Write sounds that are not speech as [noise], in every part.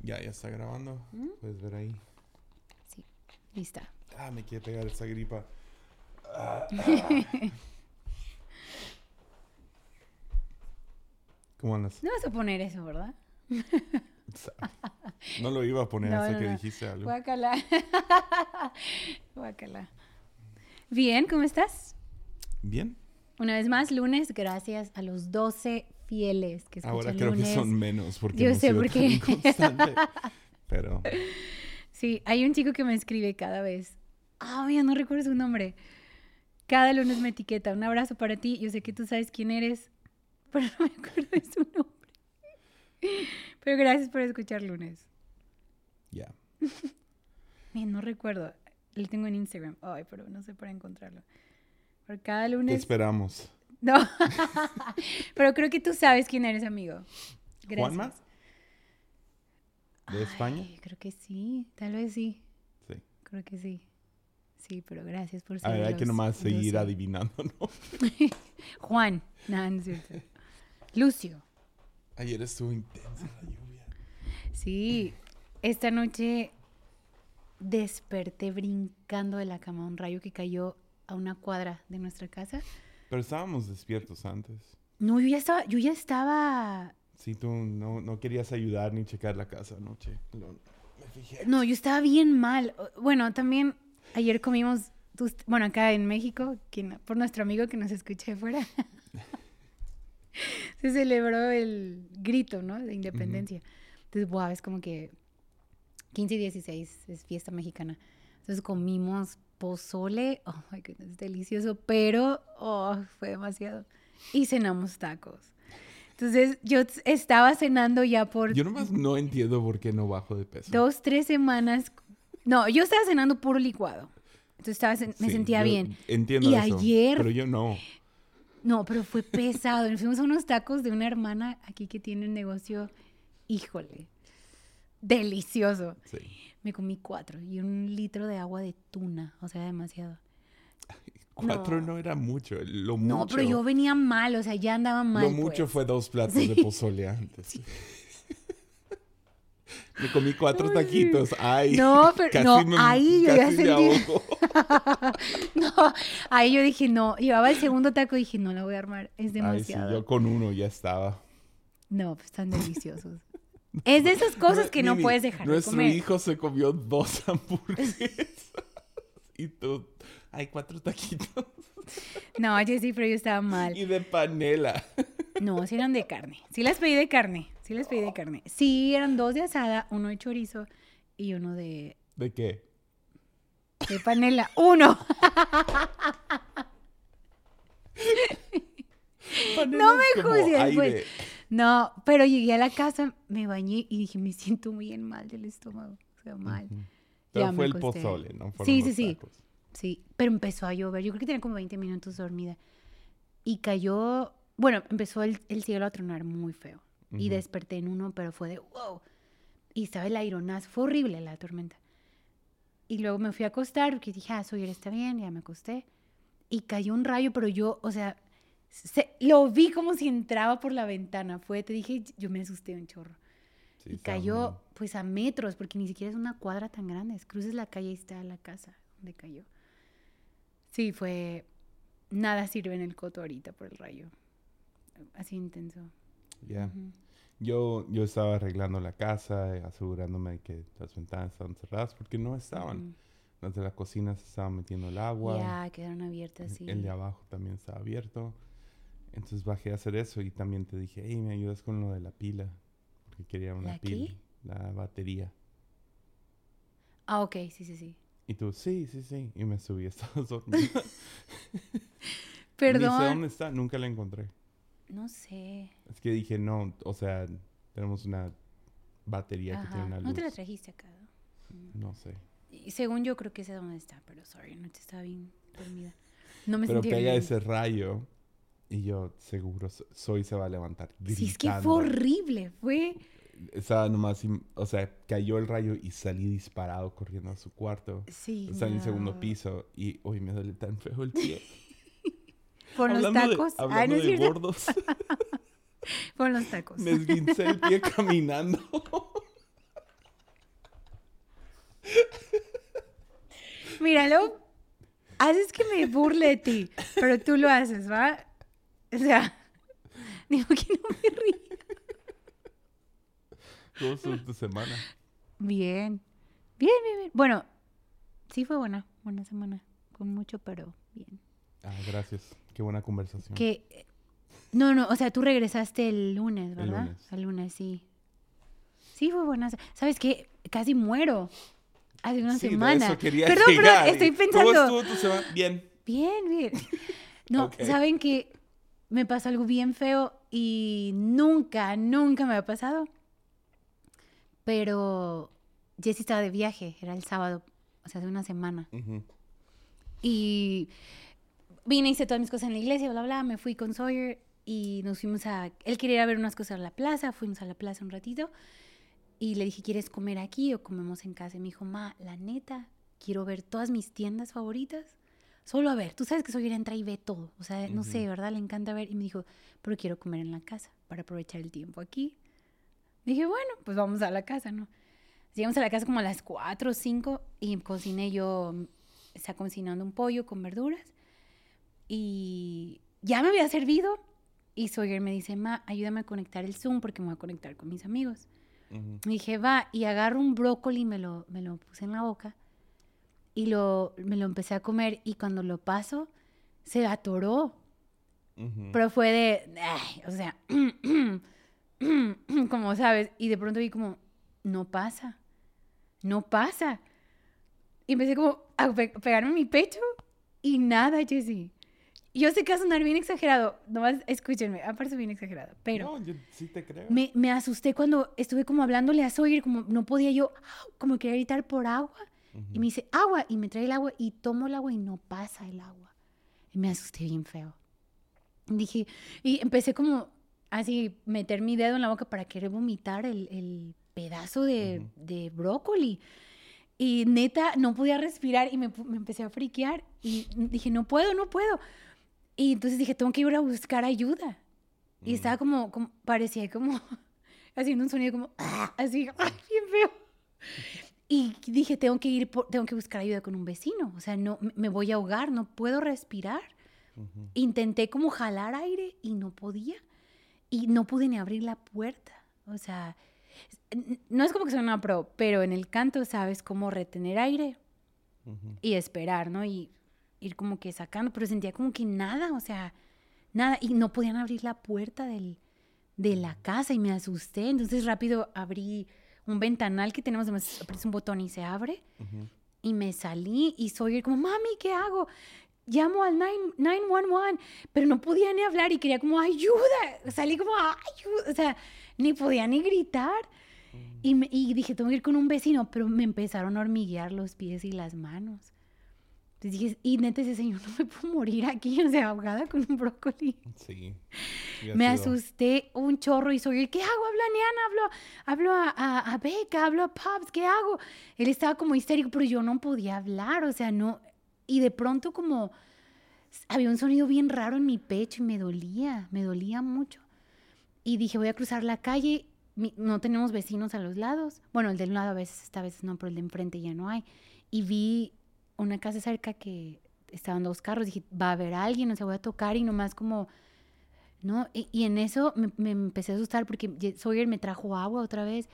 Ya, ya está grabando. ¿Mm? Puedes ver ahí. Sí, lista. Ah, me quiere pegar esta gripa. Ah. [laughs] ¿Cómo andas? No vas a poner eso, ¿verdad? [laughs] No lo iba a poner No, hasta no, que no. dijiste algo. Guácala. [laughs] Guácala. Bien, ¿cómo estás? Bien. Una vez más, lunes, gracias a los 12 fieles que Ahora creo lunes. que son menos porque Yo hemos sé sido por tan qué. inconstante. [laughs] Pero Sí, hay un chico que me escribe cada vez. Ah, mira, no recuerdo su nombre. Cada lunes me etiqueta. Un abrazo para ti. Yo sé que tú sabes quién eres, [laughs] pero no me acuerdo de su nombre. Pero gracias por escuchar lunes. ya. [laughs] Mira, no recuerdo. Lo tengo en Instagram. Ay, pero no sé para encontrarlo. Por cada Te lunes. esperamos. No. [laughs] pero creo que tú sabes quién eres, amigo. Gracias. ¿Juanma? ¿De España? Ay, creo que sí. Tal vez sí. Sí. Creo que sí. Sí, pero gracias por ser A ver, hay que nomás seguir 12. adivinando, ¿no? [laughs] Juan. No, no es cierto. Lucio. Ayer estuvo intensa la lluvia. Sí. Esta noche desperté brincando de la cama. Un rayo que cayó a una cuadra de nuestra casa. Pero estábamos despiertos antes. No, yo ya estaba, yo ya estaba, Sí, tú no, no querías ayudar ni checar la casa anoche. Lo- me fijé. no, yo estaba bien mal. Bueno, también ayer comimos, bueno, acá en México, quien- por nuestro amigo que nos escuché fuera, [laughs] se celebró el grito, ¿no? De independencia. Entonces, wow, es como que 15 y 16 es fiesta mexicana. Entonces comimos pozole, oh my goodness, delicioso, pero oh, fue demasiado. Y cenamos tacos. Entonces yo estaba cenando ya por Yo nomás no entiendo por qué no bajo de peso. dos, tres semanas. No, yo estaba cenando puro licuado. Entonces estaba, me Sí, sentía bien. Entiendo Y eso. ayer- Pero yo no. No, pero fue pesado. Nos fuimos a unos tacos de una hermana aquí que tiene un negocio, híjole, delicioso. Sí. Me comí cuatro y un litro de agua de tuna, o sea, demasiado. [laughs] Cuatro No. no, era mucho. Lo mucho. No, pero yo venía mal, o sea, ya andaba mal. Lo mucho pues. fue dos [laughs] platos Sí. de pozole antes. [laughs] Me comí cuatro taquitos. Ay. No, pero- casi no, me- ahí yo ya sentí- ahogo. No, ahí yo dije, no, llevaba el segundo taco y dije, no la voy a armar, es Ay, sí, demasiado. yo con uno ya estaba. No, pues están deliciosos. Es de esas cosas que no Mimi, puedes dejar de Nuestro hijo se comió dos [laughs] hamburguesas. y tú, hay cuatro taquitos. No, sí, pero yo estaba mal. Y de panela. No, sí eran de carne. Sí las pedí de carne. Sí las pedí de carne. Sí, eran dos de asada, uno de chorizo y uno de, ¿De qué? de panela. ¡Uno! [laughs] No me juzgues, pues. No, pero llegué a la casa, me bañé y dije, me siento bien mal del estómago. O sea, mal. Pero Ya fue el pozole, ¿no? Fueron Sí, sí, sí. tacos. Sí, pero empezó a llover. Yo creo que tenía como 20 minutos dormida. Y cayó, bueno, empezó el, el cielo a tronar muy feo. Y Ujú. desperté en uno, pero fue de wow. Y estaba el aironazo, fue horrible la tormenta. Y luego me fui a acostar porque dije, ah, soy está bien, ya me acosté. Y cayó un rayo, pero yo, o sea, se- lo vi como si entraba por la ventana. Fue, te dije, yo me asusté un chorro. Sí, y estaba cayó pues a metros, porque ni siquiera es una cuadra tan grande. es Cruces la calle y está la casa donde cayó. Sí, fue... Nada sirve en el coto ahorita por el rayo. Así intenso. Ya. Ujú. Yo, yo estaba arreglando la casa, eh, asegurándome de que las ventanas estaban cerradas, porque no estaban. Ujú. Las de la cocina se estaban metiendo el agua. Ya, quedaron abiertas, sí. El de abajo también estaba abierto. Entonces bajé a hacer eso y también te dije, hey, ¿me ayudas con lo de la pila? Porque quería una ¿La pila, qué? la batería. Ah, ok, sí, sí, sí. Y tú, sí, sí, sí. Y me subí, estabas [laughs] dormida. Ni sé Perdón. dónde está, nunca la encontré. No sé. Es que dije, no, o sea, tenemos una batería que tiene una luz. No te la trajiste acá. No sé. Y según yo creo que sé dónde está, pero sorry, no te estaba bien dormida. No me Pero sentía pega bien. ese rayo y yo, seguro, Soy se va a levantar. Gritando. Sí, es que fue horrible, fue... Estaba nomás, o sea, cayó el rayo y salí disparado corriendo a su cuarto. Sí. O sea, en el segundo piso y, hoy me duele tan feo el pie. [laughs] Por los tacos. Ah, de, hablando Ay, no de gordos. [laughs] Por los tacos. Me esguincé el pie caminando. [laughs] Míralo, haces que me burle de ti, pero tú lo haces, ¿va? [laughs] O sea, [laughs] digo que no me río. ¿Cómo estuvo tu semana? Bien. Bien, bien, bien. Bueno, sí fue buena, buena semana. Con mucho, pero bien. Ah, gracias. Qué buena conversación. Que. No, no, o sea, tú regresaste el lunes, El ¿verdad? lunes. El lunes, sí. Sí, fue buena. ¿Sabes qué? Casi muero. Hace una Sí, de semana. eso quería Perdón, llegar. pero estoy ¿Cómo pensando. estuvo tu semana? Bien. Bien, bien. No, saben que me pasó algo bien feo y nunca, nunca me ha pasado. Pero Jessie estaba de viaje, era el sábado, o sea, hace una semana. Ujú. Y vine, hice todas mis cosas en la iglesia, bla, bla, me fui con Sawyer y nos fuimos a... Él quería ir a ver unas cosas a la plaza, fuimos a la plaza un ratito y le dije, ¿quieres comer aquí o comemos en casa? Y me dijo, ma, la neta, quiero ver todas mis tiendas favoritas. Solo a ver, tú sabes que Sawyer entra y ve todo, o sea, no sé, Ujú. ¿verdad? Le encanta ver y me dijo, pero quiero comer en la casa para aprovechar el tiempo aquí. Dije, bueno, pues vamos a la casa, ¿no? Llegamos a la casa como a las 4 o 5 y cociné yo, estaba cocinando un pollo con verduras y ya me había servido y Sawyer me dice, ma, ayúdame a conectar el Zoom porque me voy a conectar con mis amigos. Ujú. Y dije, va, y agarro un brócoli y me lo, me lo puse en la boca y lo, me lo empecé a comer y cuando lo paso se atoró. Pero fue de, ay, o sea, [clears throat] como sabes, y de pronto vi como, no pasa, no pasa. Y empecé como a pe- pegarme en mi pecho y nada, Jessie. Yo sé que va a sonar bien exagerado, nomás escúchenme, aparece bien exagerado, pero No, yo sí te creo. me, me asusté cuando estuve como hablándole a Sawyer, como no podía yo, como quería gritar por agua. Y Ujú. me dice, agua, y me trae el agua, y tomo el agua y no pasa el agua. Y me asusté bien feo. Dije, y empecé como así, meter mi dedo en la boca para querer vomitar el, el pedazo de, Ujú. de brócoli. Y neta, no podía respirar y me, me empecé a friquear. Y dije, no puedo, no puedo. Y entonces dije, tengo que ir a buscar ayuda. Y Mm. estaba como, como, parecía como [laughs] haciendo un sonido como, "Ah", [laughs] así, [laughs] ¡ay, bien feo. Y dije, tengo que ir, por- tengo que buscar ayuda con un vecino. O sea, no, me- voy a ahogar, no puedo respirar. Intenté como jalar aire y no podía. Y no pude ni abrir la puerta. O sea, no es como que soy una pro, pero en el canto sabes cómo retener aire y esperar, ¿no? Y ir como que sacando, pero sentía como que nada, o sea, nada. Y no podían abrir la puerta del, de la casa y me asusté. Entonces rápido abrí un ventanal que tenemos, además aprietas un botón y se abre. Y me salí y soy como, mami, ¿qué hago? Llamo al 9- 911, pero no podía ni hablar y quería como ayuda. Salí como ayuda, o sea, ni podía ni gritar. Y, me- y dije, tengo que ir con un vecino, pero me empezaron a hormiguear los pies y las manos. Entonces dije, y neta, ese señor [laughs] no me puedo morir aquí, o sea, ahogada con un brócoli. Sí. Me sido- asusté un chorro y soy, ¿qué hago? Hablo a Niana, hablo, hablo a, a, a Becca, hablo a Pops, ¿qué hago? Él estaba como histérico, pero yo no podía hablar, o sea, no. Y de pronto como había un sonido bien raro en mi pecho y me dolía, me dolía mucho. Y dije, voy a cruzar la calle, no tenemos vecinos a los lados. Bueno, el del lado a veces está, a veces no, pero el de enfrente ya no hay. Y vi una casa cerca que estaban dos carros, dije, va a haber alguien, o sea, voy a tocar y nomás como... ¿no? Y, en eso me, empecé a asustar porque Ye- Sawyer me trajo agua otra vez.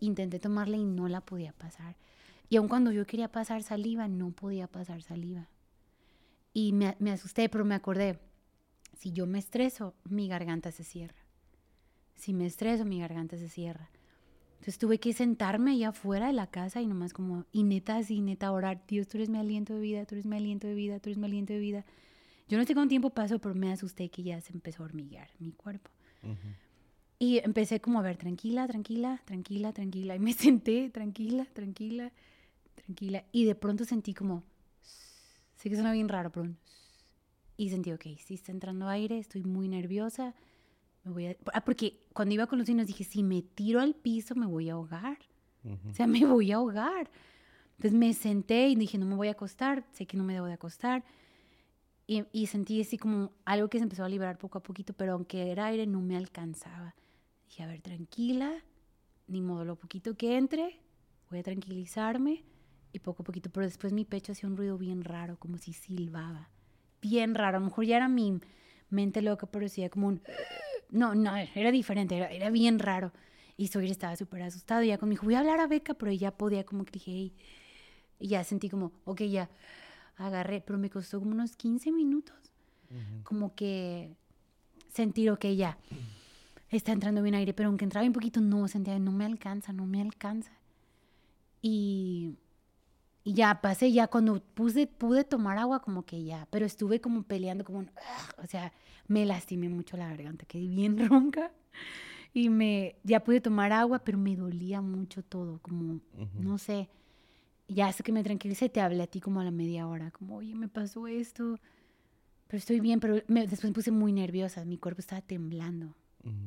Intenté tomarla y no la podía pasar. Y aun cuando yo quería pasar saliva, no podía pasar saliva. Y me, me asusté, pero me acordé, si yo me estreso, mi garganta se cierra. Si me estreso, mi garganta se cierra. Entonces tuve que sentarme allá afuera de la casa y nomás como, y neta así, neta orar, Dios, tú eres mi aliento de vida, tú eres mi aliento de vida, tú eres mi aliento de vida. Yo no sé cuánto tiempo pasó, pero me asusté que ya se empezó a hormiguear mi cuerpo. Ujú. Y empecé como a ver, tranquila, tranquila, tranquila, tranquila. Y me [laughs] senté, tranquila, tranquila, tranquila. Y de pronto sentí como, sé que suena bien raro, pero un y sentí, ok, sí está entrando aire, estoy muy nerviosa. Me voy a... ah, porque cuando iba con los niños dije, si me tiro al piso me voy a ahogar. O sea, me voy a ahogar. Entonces me senté y dije, no me voy a acostar, sé que no me debo de acostar. Y, y sentí así como algo que se empezó a liberar poco a poquito, pero aunque era aire no me alcanzaba. Dije, a ver, tranquila, ni modo, lo poquito que entre, voy a tranquilizarme y poco a poquito, pero después mi pecho hacía un ruido bien raro, como si silbaba. Bien raro, a lo mejor ya era mi mente loca, pero decía como un... No, no, era diferente, era, era bien raro. Y Sawyer estaba súper asustado. Y ya conmigo, voy a hablar a Beca, pero ya podía como que dije, hey. Y ya sentí como, ok, ya agarré, pero me costó como unos 15 minutos. Como que sentir, ok, ya está entrando bien aire, pero aunque entraba un poquito, no sentía, no me alcanza, no me alcanza. Y, y ya pasé, ya cuando puse, pude tomar agua, como que ya, pero estuve como peleando, como, o sea, me lastimé mucho la garganta, quedé bien [laughs] ronca y me, ya pude tomar agua, pero me dolía mucho todo, como, no sé, ya hasta que me tranquilicé, te hablé a ti como a la media hora, como, oye, me pasó esto, pero estoy bien, pero después me puse muy nerviosa, mi cuerpo estaba temblando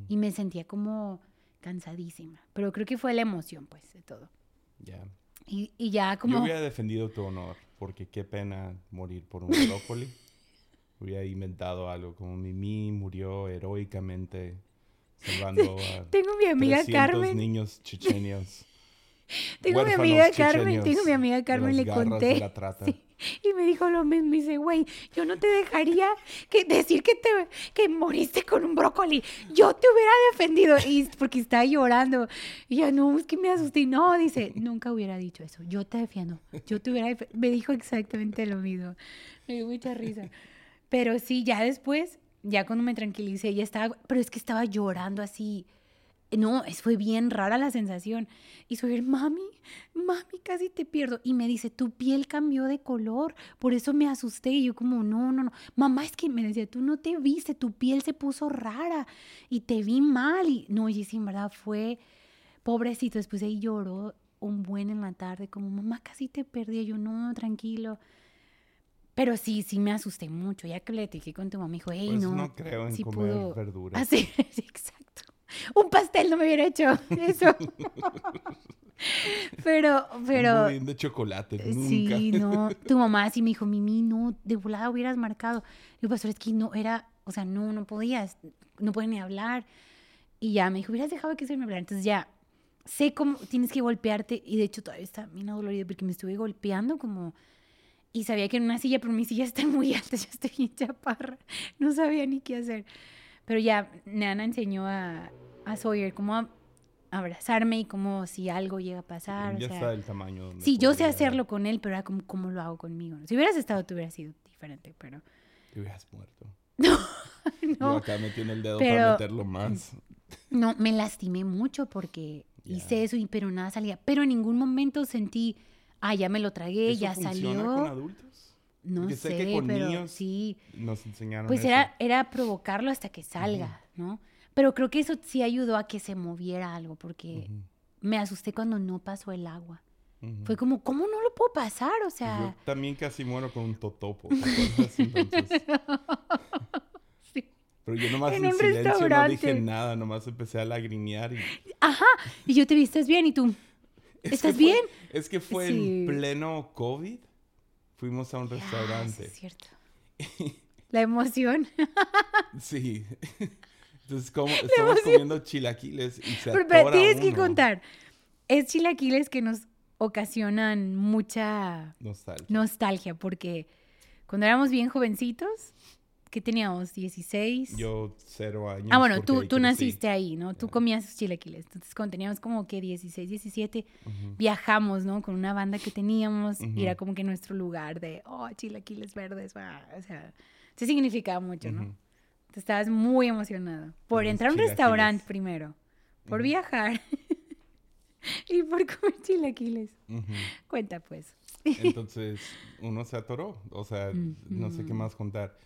y me sentía como cansadísima, pero creo que fue la emoción, pues, de todo. Ya. Y, y, ya como... Yo hubiera defendido tu honor, porque qué pena morir por un brócoli. [laughs] hubiera inventado algo como Mimi murió heroicamente salvando a [laughs] Tengo mi amiga 300 Carmen. niños [laughs] chechenios. tengo mi amiga Carmen, tengo mi amiga Carmen, le conté. La trata. Sí, [laughs] y me dijo lo mismo, dice, güey, yo no te dejaría que decir que te que moriste con un brócoli. Yo te hubiera defendido y porque estaba llorando. Y ya no, es que me asusté. No, dice, nunca hubiera dicho eso. Yo te defiendo. Yo te hubiera me dijo exactamente lo mismo. Me dio mucha risa. Pero sí, ya después, ya cuando me tranquilicé, ya estaba, pero es que estaba llorando así no, fue bien rara la sensación. Y soy, mami, mami, casi te pierdo. Y me dice, tu piel cambió de color, por eso me asusté. Y yo como, no, no, no. Mamá, es que me decía, tú no te viste, tu piel se puso rara y te vi mal. Y no, y sí, en verdad fue pobrecito. Después ahí lloró un buen en la tarde, como, mamá, casi te perdí. Y yo, no, tranquilo. Pero sí, sí me asusté mucho. Ya que le dije con tu mamá, me dijo, hey, pues no. no creo en comer pudo... verduras. Ah, sí, [laughs] exacto. Un pastel no me hubiera hecho eso. [laughs] pero, pero. Un de chocolate, nunca. Sí, no. Tu mamá sí me dijo, Mimi, no, de volada hubieras marcado. Digo, pastor, es que no era, o sea, no, no podías, no pueden ni hablar. Y ya me dijo, hubieras dejado que se me hablara. Entonces ya sé cómo tienes que golpearte. Y de hecho todavía está bien dolorido porque me estuve golpeando como. Y sabía que en una silla, pero mi silla está muy [laughs] alta, ya estoy en chaparra. No sabía ni qué hacer. Pero ya Nana enseñó a, a Sawyer cómo a abrazarme y como si algo llega a pasar. Ya o sea, está el tamaño. Sí, yo sé hacerlo con él, pero era como cómo lo hago conmigo. Si hubieras estado, tú hubieras sido diferente, pero... Te hubieras muerto. [laughs] No, no. Yo acá metí en el dedo para meterlo más. No, me lastimé mucho porque yeah. hice eso, y, pero nada salía. Pero en ningún momento sentí, ah, ya me lo tragué, ¿Eso ya salió. con adultos? No Porque sé, sé que con pero niños sí. Nos enseñaron Pues eso. era, era provocarlo hasta que salga, ¿no? Pero creo que eso sí ayudó a que se moviera algo, porque Ujú, me asusté cuando no pasó el agua. ujú. Fue como, ¿cómo no lo puedo pasar? O sea, Yo también casi muero con un totopo. [laughs] sí. pero yo nomás En en, un silencio no dije nada, nomás empecé a lagrimear. Y... Ajá. Y yo te vi, ¿estás bien? Y tú, [laughs] Es ¿Estás fue- bien? Es que fue Sí. en pleno COVID. Fuimos a un "Ah, sí, restaurante. es cierto. [laughs] La emoción. Sí. Entonces, como, estamos comiendo chilaquiles y se Pero, pero tienes que uno. contar. Es chilaquiles que nos ocasionan mucha Nostalgia. nostalgia, porque cuando éramos bien jovencitos, ¿qué teníamos? 16. Yo cero años. Ah, bueno, tú, tú naciste ahí, ¿no? Tú Ya. comías chilaquiles. Entonces, cuando teníamos como que 16, 17, Ujú. viajamos, ¿no? Con una banda que teníamos y era como que nuestro lugar de, oh, chilaquiles verdes, va. O sea, sí significaba mucho, ¿no? Ujú. Te estabas muy emocionado por Los entrar a un restaurante primero, por Ujú. viajar [laughs] y por comer chilaquiles. Ujú. Cuenta, pues. Entonces, uno se atoró. O sea, no sé qué más contar.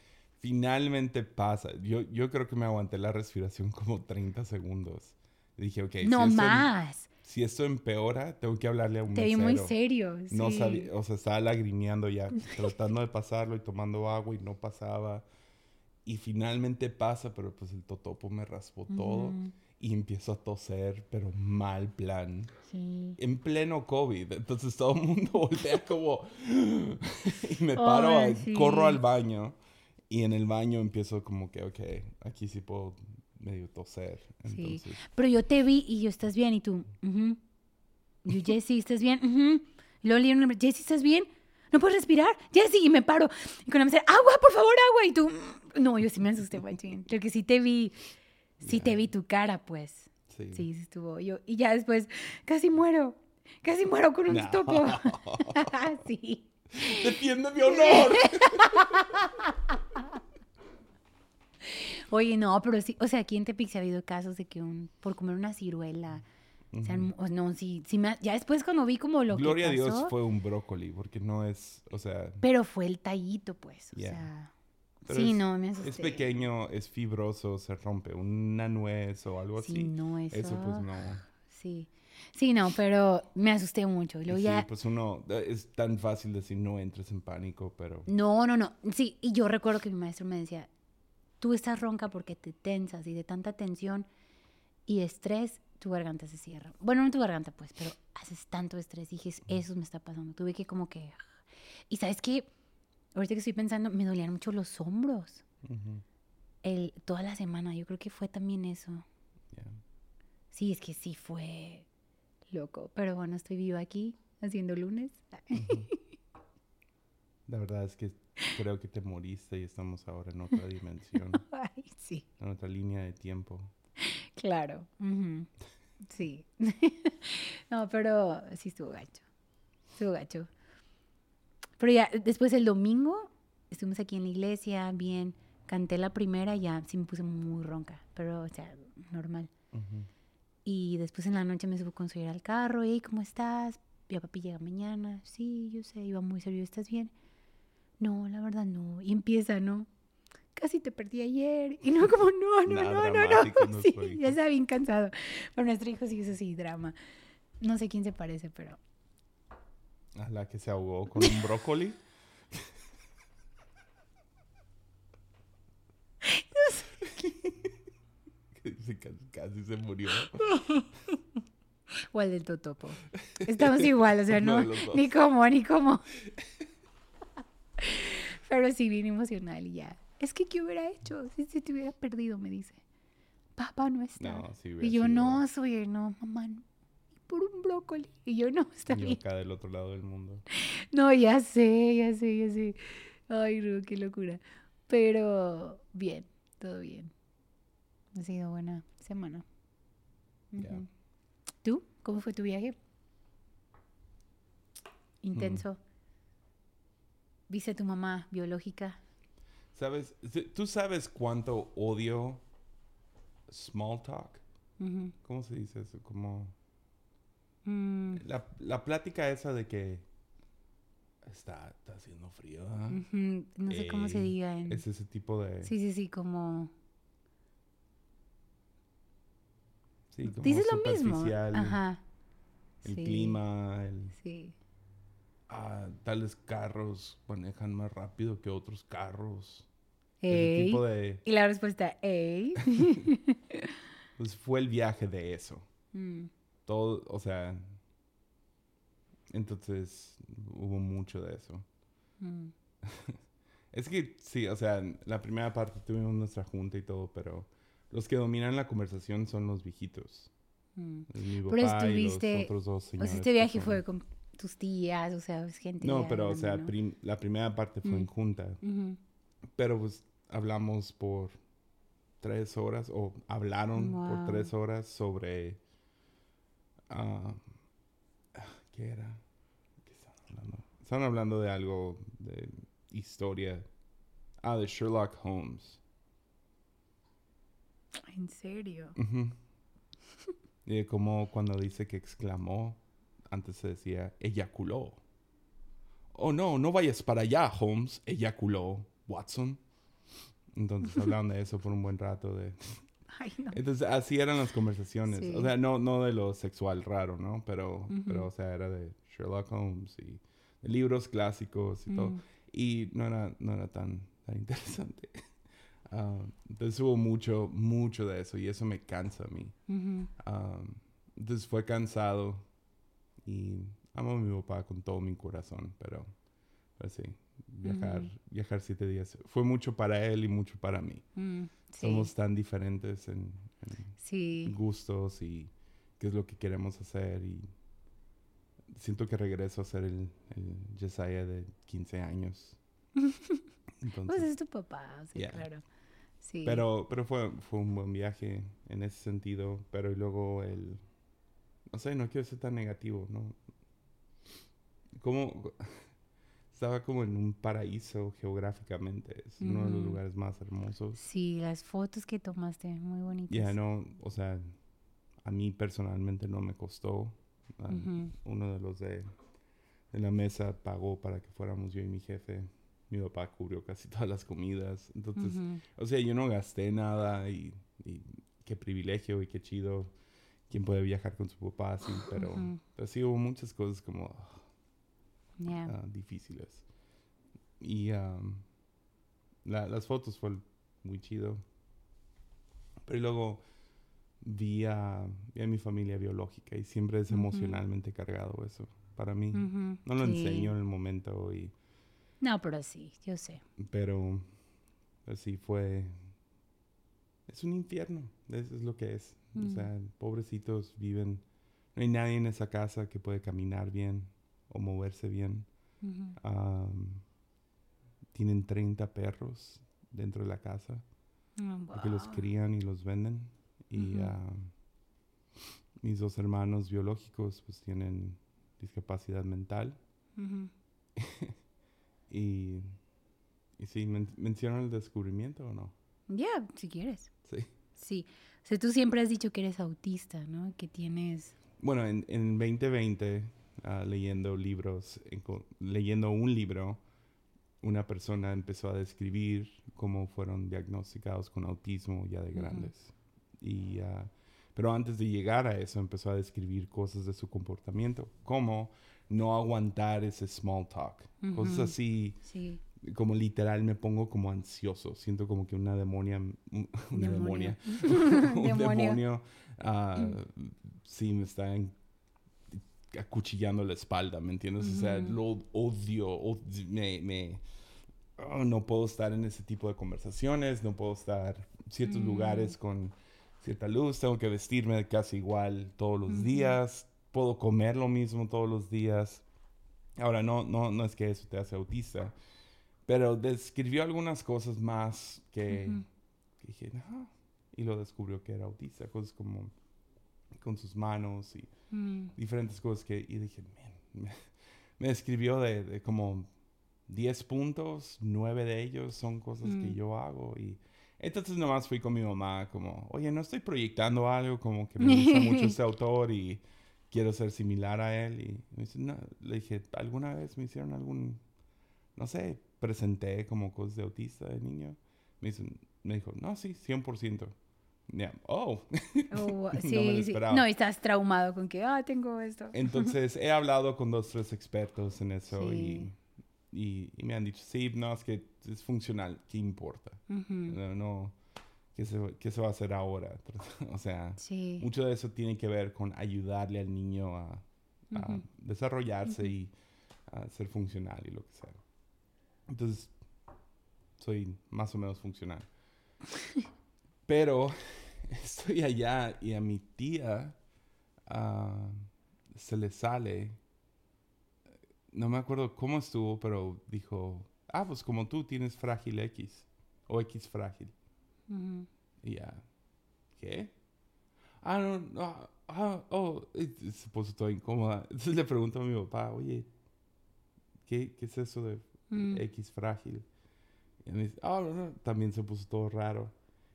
Finalmente pasa. Yo, yo creo que me aguanté la respiración como 30 segundos. Dije, ok. si no esto- más. Si esto empeora, tengo que hablarle a un Te vi muy mesero. serio. No sí. sabía, o sea, estaba lagrimeando ya, [laughs] tratando de pasarlo y tomando agua y no pasaba. Y finalmente pasa, pero pues el totopo me raspó todo Ujú, y empiezo a toser, pero mal plan. Sí. En pleno COVID, entonces todo el mundo [laughs] voltea como... y me paro, a- sí. corro al baño y en el baño empiezo como que, ok, aquí sí puedo medio toser. Sí. Entonces, Pero yo te vi y yo, ¿estás bien? Y tú, ujú. Yo, Jessy, ¿estás bien? Un nombre, Jessy, ¿estás bien? ¿No puedes respirar? Jessy, y me paro. Y con la mesera, agua, por favor, agua. Y tú, "Mm". no, yo sí me asusté, machín. Porque sí te vi, sí te vi tu cara, pues. Sí. Sí, estuvo. Yo, y ya después, casi muero. Casi muero con un No. topo. [laughs] sí. ¡Defiende mi honor! [laughs] Oye, no, pero sí, o sea, aquí en Tepic ha habido casos de que un, por comer una ciruela, o no, sí, sí me ya después cuando vi como lo Gloria a que pasó, Dios fue un brócoli, porque no es, o sea, pero fue el tallito, pues, o Yeah. sea, Pero sí, es- no, me asusté. es pequeño, es fibroso, se rompe. Una nuez o algo Sí, así. no, eso, Eso pues no. Sí, sí, no, pero me asusté mucho. Luego sí, ya, pues uno, es tan fácil decir no entres en pánico, pero... no, no, no, sí, y yo recuerdo que mi maestro me decía, tú estás ronca porque te tensas y de tanta tensión y estrés, tu garganta se cierra. Bueno, no tu garganta, pues, pero haces tanto estrés. Y dije, eso me está pasando. Tuve que como que... Y sabes qué, ahorita que estoy pensando, me dolían mucho los hombros. El, toda la semana, yo creo que fue también eso. Sí, es que sí fue loco. Pero bueno, estoy viva aquí haciendo lunes. La verdad es que creo que te moriste y estamos ahora en otra dimensión, [laughs] Ay, sí. en otra línea de tiempo. Claro. Sí. [laughs] no, pero sí estuvo gacho. Estuvo gacho. Pero ya, después el domingo, estuvimos aquí en la iglesia, bien. Canté la primera, ya sí me puse muy ronca, pero, o sea, normal. Y después en la noche me subo con su al carro, y ¿cómo estás? Ya papi llega mañana. Sí, yo sé, iba muy serio, ¿estás bien? No, la verdad no. Y empieza, ¿no? Casi te perdí ayer. Y no, como, no, no, no, no, no. [laughs] Sí, ya está bien cansado. Pero nuestro hijo sí es así, drama. No sé quién se parece, pero. A la que se ahogó con un brócoli. [laughs] Que se [laughs] casi, casi se murió. O el del totopo. Estamos igual, o sea, no. Ni cómo, ni cómo. Pero sí, bien emocional y ya. Es que, ¿qué hubiera hecho? Si se te hubiera perdido, me dice. Papá no está. No, sí y yo, sido- no, soy no, mamá, no. Por un brócoli. Y yo, no, está Yo bien. acá del otro lado del mundo. No, ya sé, ya sé, ya sé. Ay, no, qué locura. Pero bien, todo bien. Ha sido buena semana. ¿Tú? ¿Cómo fue tu viaje? Intenso. ¿Viste a tu mamá biológica? ¿Sabes? ¿Tú sabes cuánto odio small talk? ¿Cómo se dice eso? Como Mm, la, la plática esa de que está, está haciendo frío. ¿ah? No sé cómo se diga en... Es ese tipo de... Sí, sí, sí, como... sí, como Dices lo mismo. Ajá. El Sí, clima, el, Sí. Ah, tales carros manejan más rápido que otros carros. Ese Ey. tipo de... Y la respuesta, ey. [laughs] Pues fue el viaje de eso. Mm, Todo, o sea... Entonces hubo mucho de eso. mm. [laughs] Es que sí, o sea, la primera parte tuvimos nuestra junta y todo, pero los que dominan la conversación son los viejitos. Mm. Es mi Pero y los estuviste- otros dos O señores. sea, este viaje son- fue con tus tías, o sea, es gente. No, pero o sea, ¿no? prim- la primera parte fue en junta. Pero pues hablamos por tres horas o hablaron Wow. por tres horas sobre... ah, ¿Qué era? ¿Qué estaban hablando? Estaban hablando de algo de historia. Ah, de Sherlock Holmes. ¿En serio? Ujú. [laughs] Y de cómo cuando dice que exclamó, antes se decía eyaculó. Oh no, no vayas para allá, Holmes, eyaculó Watson. Entonces hablaban de eso por un buen rato. De... [laughs] Ay, no. Entonces así eran las conversaciones. Sí. O sea, no, no de lo sexual raro, ¿no? Pero, pero, o sea, era de Sherlock Holmes y de libros clásicos y todo. Mm, Y no era, no era tan, tan interesante. [laughs] Ah, entonces hubo mucho, mucho de eso y eso me cansa a mí. Um, entonces fue cansado y amo a mi papá con todo mi corazón, pero, pero sí, viajar, viajar siete días fue mucho para él y mucho para mí. Mm, sí. Somos tan diferentes en, en Sí. gustos y qué es lo que queremos hacer y siento que regreso a ser el, el Jesiah de 15 años. [laughs] Entonces, pues es tu papá, sí, claro. Sí. Pero, pero fue, fue un buen viaje en ese sentido. Pero luego el... No sé, no quiero ser tan negativo, ¿no? Como... Estaba como en un paraíso geográficamente. Es uno de los lugares más hermosos. Sí, las fotos que tomaste, muy bonitas. Ya, no, o sea, a mí personalmente no me costó. Ah, uno de los de, de, la mesa pagó para que fuéramos yo y mi jefe. Mi papá cubrió casi [laughs] todas las comidas. Entonces, o sea, yo no gasté nada y, qué privilegio y qué chido. Quien puede viajar con su papá así, pero, sí hubo muchas cosas como ah, difíciles. Y las fotos fue muy chido. Pero luego vi a, mi familia biológica y siempre es emocionalmente cargado eso para mí. No lo enseño en el momento y... No, pero sí, yo sé. Pero así fue... Es un infierno, eso es lo que es. O mm. sea, pobrecitos viven... No hay nadie en esa casa que puede caminar bien o moverse bien. tienen 30 perros dentro de la casa. Oh, que los crían y los venden. Y mis dos hermanos biológicos pues tienen discapacidad mental. [laughs] y, y sí, mencionan el descubrimiento o no? Ya, si quieres. Sí. Sí. O sea, tú siempre has dicho que eres autista, ¿no? Que tienes... Bueno, en, en 2020, ah, leyendo libros, leyendo un libro, una persona empezó a describir cómo fueron diagnosticados con autismo ya de grandes. Y, ah, pero antes de llegar a eso empezó a describir cosas de su comportamiento, como no aguantar ese small talk, cosas así. Como literal me pongo como ansioso, siento como que una demonia, una demonia, [laughs] [laughs] un demonio, uh, sí me está acuchillando la espalda, ¿me entiendes? O sea, lo odio, me, me oh, no puedo estar en ese tipo de conversaciones, no puedo estar en ciertos mm. lugares con cierta luz, tengo que vestirme casi igual todos los días, puedo comer lo mismo todos los días. Ahora, no, no, no es que eso te hace autista, pero describió algunas cosas más que, dije, no, y lo descubrió que era autista, cosas como con sus manos y mm. diferentes cosas que, y dije, me, me, describió de, como 10 puntos, 9 de ellos son cosas que mm. yo hago y entonces nomás fui con mi mamá como, oye, no estoy proyectando algo como que me gusta mucho [laughs] este autor y quiero ser similar a él. Y me dice, no. le dije, ¿alguna vez me hicieron algún, no sé, presenté como cosas de autista de niño? Me, dice, me dijo, no, sí, 100%. Yeah. Oh, oh sí, [laughs] no me sí. No, estás traumado con que, ah, tengo esto. Entonces [laughs] he hablado con dos, tres expertos en eso y y, me han dicho, sí, no, es que es funcional, ¿qué importa? No, ¿qué, se, ¿qué, se, va a hacer ahora? [laughs] o sea, mucho de eso tiene que ver con ayudarle al niño a, desarrollarse y a ser funcional y lo que sea. Entonces, soy más o menos funcional. [laughs] Pero [laughs] estoy allá y a mi tía ah, se le sale no me acuerdo cómo estuvo, pero dijo, ah, pues como tú tienes frágil X o X frágil. Y ya, ¿qué? Ah, no, no, ah, oh, se puso toda incómoda. Entonces le pregunto a mi papá, oye, ¿qué, qué es eso de mm. X frágil? Y me dice, ah, no, no, también se puso todo raro.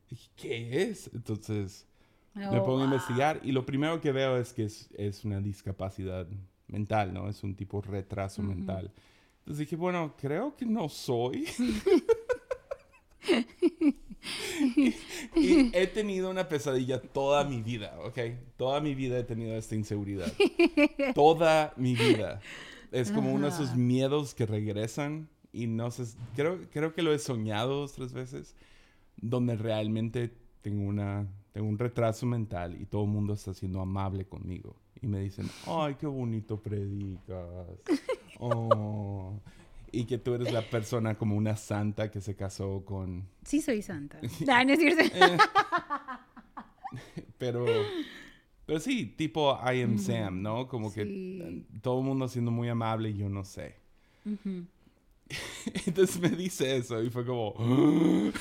Y dije, ¿qué es? Entonces me oh, pongo a investigar y lo primero que veo es que es, es una discapacidad mental, ¿no? Es un tipo de retraso mental. Entonces dije, bueno, creo que no soy. [laughs] [laughs] y, he tenido una pesadilla toda mi vida, ¿ok? Toda mi vida he tenido esta inseguridad. [laughs] toda mi vida. Es como uno de esos miedos que regresan y no sé, creo, creo que lo he soñado dos, tres veces, donde realmente tengo, una, tengo un retraso mental y todo el mundo está siendo amable conmigo y me dicen, ay, qué bonito predicas. [laughs] Oh. Y que tú eres la persona como una santa que se casó con... Sí, soy santa. [laughs] no es cierto. pero, Pero sí, tipo I am Sam, ¿no? Como que Sí. todo el mundo siendo muy amable y yo no sé. [laughs] Entonces me dice eso y fue como... [laughs]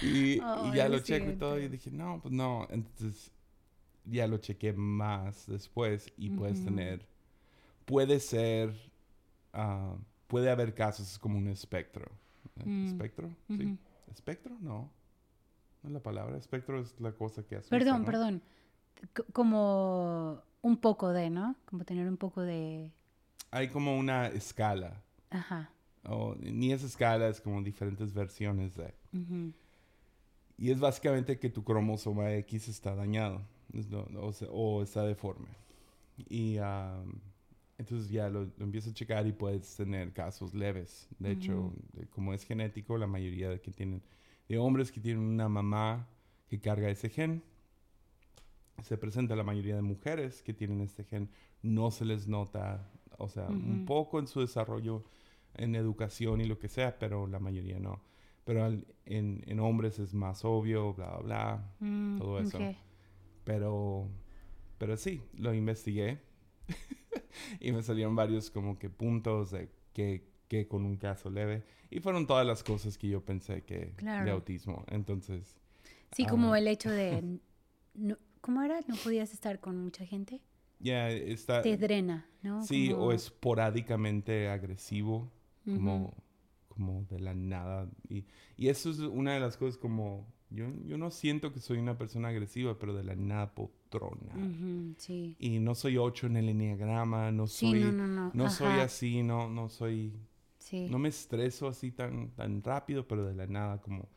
y, y ya lo checo y todo y dije, no, pues no. Entonces ya lo chequé más después y puedes tener... Puede ser... ah, puede haber casos, es como un espectro. Mm. ¿Espectro? Sí. ¿Espectro? No. No es la palabra. Espectro es la cosa que asusta, Perdón, ¿no? perdón. C- como un poco de, ¿no? Como tener un poco de... Hay como una escala. Ajá. O ni es escala, es como diferentes versiones de. Y es básicamente que tu cromosoma X está dañado o, está deforme. Y entonces ya lo, lo empiezas a checar y puedes tener casos leves. De hecho, como es genético, la mayoría de que tienen, de hombres que tienen una mamá que carga ese gen, se presenta la mayoría de mujeres que tienen este gen, no se les nota, o sea, un Ujú. poco en su desarrollo en educación y lo que sea, pero la mayoría no. Pero al- en, en hombres es más obvio, bla, bla, bla. Mm, Todo eso. Pero, pero sí, lo investigué. [laughs] y me salieron varios como que puntos de que, que con un caso leve. Y fueron todas las cosas que yo pensé que de Claro. autismo. Entonces, Sí, como Ah. el hecho de... [laughs] no- ¿Cómo era? ¿No podías estar con mucha gente? ya está... Te drena, ¿no? Sí, Como- o esporádicamente agresivo, Ujú. como, como de la nada. Y, y eso es una de las cosas como... Yo, yo no siento que soy una persona agresiva, pero de la nada puedo tronar. Ujú, sí. Y no soy ocho en el enneagrama, no Sí, soy... no, no, no. No soy así, no, no soy... Sí. No me estreso así tan, tan rápido, pero de la nada, como,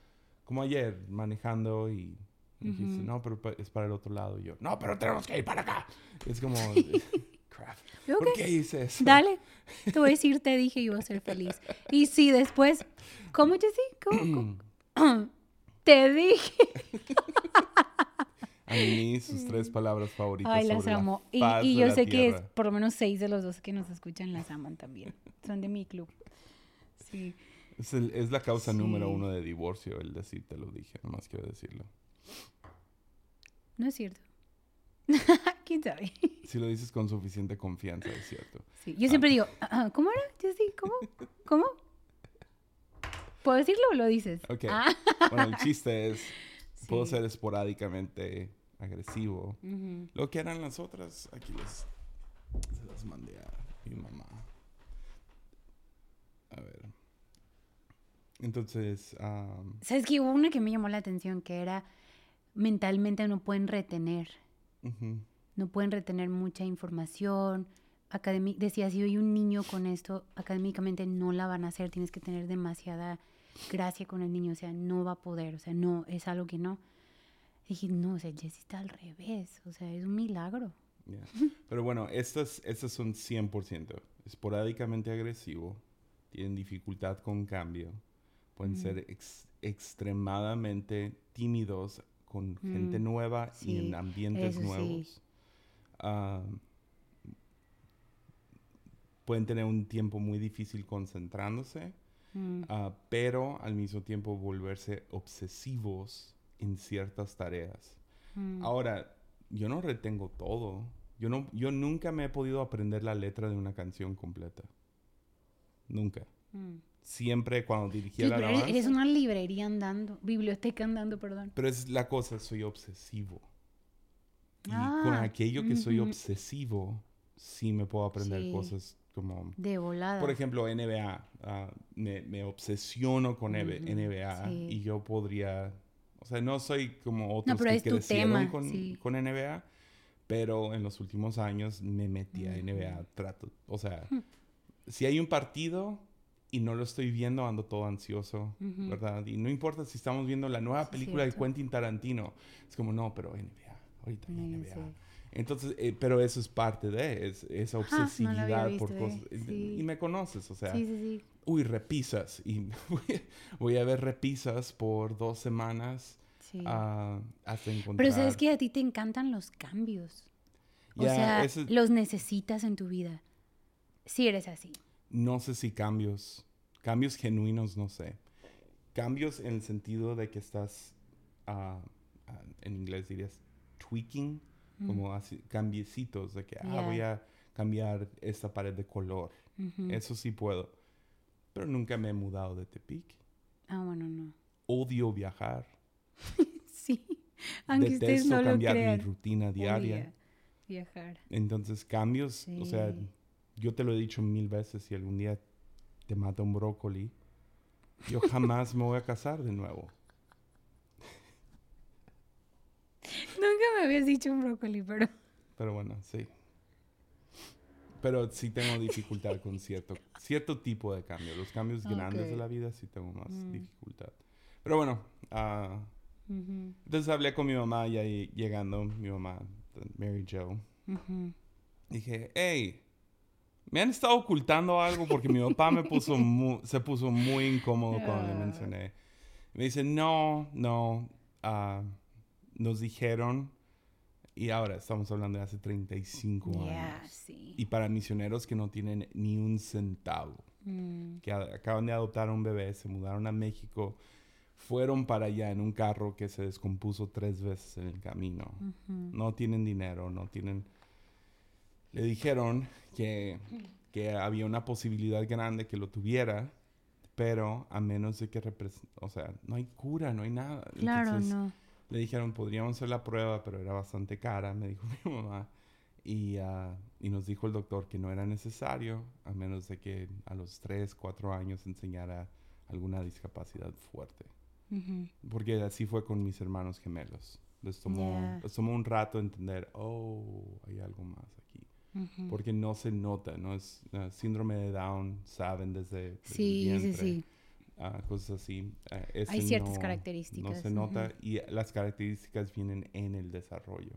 como ayer, manejando y dijiste, no, pero es para el otro lado. Y yo, no, pero tenemos que ir para acá. Es como, [laughs] crap. Yo, ¿Por ok, qué hice eso? Dale. Te voy a [laughs] decir, te dije y voy a ser feliz. Y sí, después... ¿Cómo, Jessy? ¿Cómo? cómo? [clears throat] te dije. A mí, sus tres palabras favoritas Ay, las sobre amo. Y, faz y de yo sé que es por lo menos seis de los dos que nos escuchan las aman también. Son de mi club. Sí. Es, el- es la causa número Sí. uno de divorcio, el decir, te lo dije, nomás quiero decirlo. No es cierto. [laughs] ¿Quién sabe? Si lo dices con suficiente confianza, es cierto. Sí. Yo siempre digo, "Ah, ah, ¿cómo era? Jessy? ¿Cómo? ¿Cómo? ¿Puedo decirlo o lo dices? Ok. Ah. Bueno, el chiste es, [laughs] puedo Sí. ser esporádicamente agresivo. Lo que eran las otras, aquí les, se las mandé a mi mamá. A ver. Entonces, am, ¿Sabes que Hubo una que me llamó la atención que era mentalmente no pueden retener. ujú, no pueden retener mucha información. Academi- decía, si hay un niño con esto, académicamente no la van a hacer, tienes que tener demasiada gracia con el niño, o sea, no va a poder, o sea, no, es algo que no. dije, no, o sea, Jessy está al revés, o sea, es un milagro. ya. Pero bueno, estas, estas son 100%. Esporádicamente agresivo, tienen dificultad con cambio, pueden Mm. ser ex- extremadamente tímidos con gente nueva y en ambientes sí. nuevos. Am, pueden tener un tiempo muy difícil concentrándose, Mm, ah, pero al mismo tiempo volverse obsesivos en ciertas tareas. mm, Ahora, yo no retengo todo. Yo, no, yo nunca me he podido aprender la letra de una canción completa. Nunca. mm. Siempre cuando dirigía Sí, la pero eres, una librería andando, biblioteca andando, perdón. Pero es la cosa, soy obsesivo. Y con Ah, aquello que soy ujú. obsesivo, sí me puedo aprender Sí. cosas como... De volada. Por ejemplo, NBA. ah, me, me obsesiono con NB Ujú, NBA sí. y yo podría... O sea, no soy como otros pero que es tu crecieron tema, con, con NBA, pero en los últimos años me metí a NBA. Trato, o sea, si hay un partido y no lo estoy viendo, ando todo ansioso, Ujú. ¿verdad? Y no importa si estamos viendo la nueva Sí, película de. Quentin Tarantino. Es como, no, pero NBA. Ahorita NBA. sí. Entonces, eh, pero eso es parte de, es, esa no obsesividad había por visto, cosas. eh, y- sí. Y me conoces, o sea, Sí, sí, sí. uy, repisas. Y [laughs] voy, a ver repisas por dos semanas ah, hasta encontrar. Pero sabes que a ti te encantan los cambios. O Ya, sea, ese- los necesitas en tu vida. Si eres así. No sé si cambios, cambios genuinos, no sé. Cambios en el sentido de que estás ah, ah, en inglés dirías tweaking, Mm. como así, cambiecitos de que, ah, voy a cambiar esta pared de color. Eso sí puedo. Pero nunca me he mudado de Tepic. Ah, bueno, no. Odio viajar. [laughs] Sí. Aunque ustedes Detesto no lo cambiar mi rutina diaria. Odia Viajar. Entonces, cambios, o sea. Yo te lo he dicho mil veces, si algún día te mata un brócoli, yo [laughs] jamás me voy a casar de nuevo. Nunca me habías dicho un brócoli, pero. Pero bueno, sí. Pero sí tengo dificultad con cierto, cierto tipo de cambio. Los cambios grandes de la vida sí tengo más Mm. dificultad. Pero bueno, Ujú, entonces hablé con mi mamá ya llegando, mi mamá, Mary Jo. Dije, hey, me han estado ocultando algo porque mi papá me puso se puso muy incómodo cuando le Ah. mencioné. Me dice, no, no, ah, nos dijeron, y ahora estamos hablando de hace 35 Ya, años. sí. Y para misioneros que no tienen ni un centavo, Mm, que a- acaban de adoptar un bebé, se mudaron a México, fueron para allá en un carro que se descompuso tres veces en el camino ujú. no tienen dinero, no tienen... Le dijeron que, que había una posibilidad grande que lo tuviera, pero a menos de que O sea, no hay cura, no hay nada. Claro, Entonces, no. Le dijeron, podríamos hacer la prueba, pero era bastante cara, me dijo [laughs] mi mamá. Y, ah, y nos dijo el doctor que no era necesario, a menos de que a los 3, 4 años enseñara alguna discapacidad fuerte. Ujú. Porque así fue con mis hermanos gemelos. Les tomó, Ya. les tomó un rato entender, oh, hay algo más aquí. Porque no se nota, ¿no? Es ah, síndrome de Down, saben desde, desde el Sí, sí, vientre, sí. ah, cosas así. Ah, ese Hay ciertas no- características, No se nota y las características vienen en el desarrollo.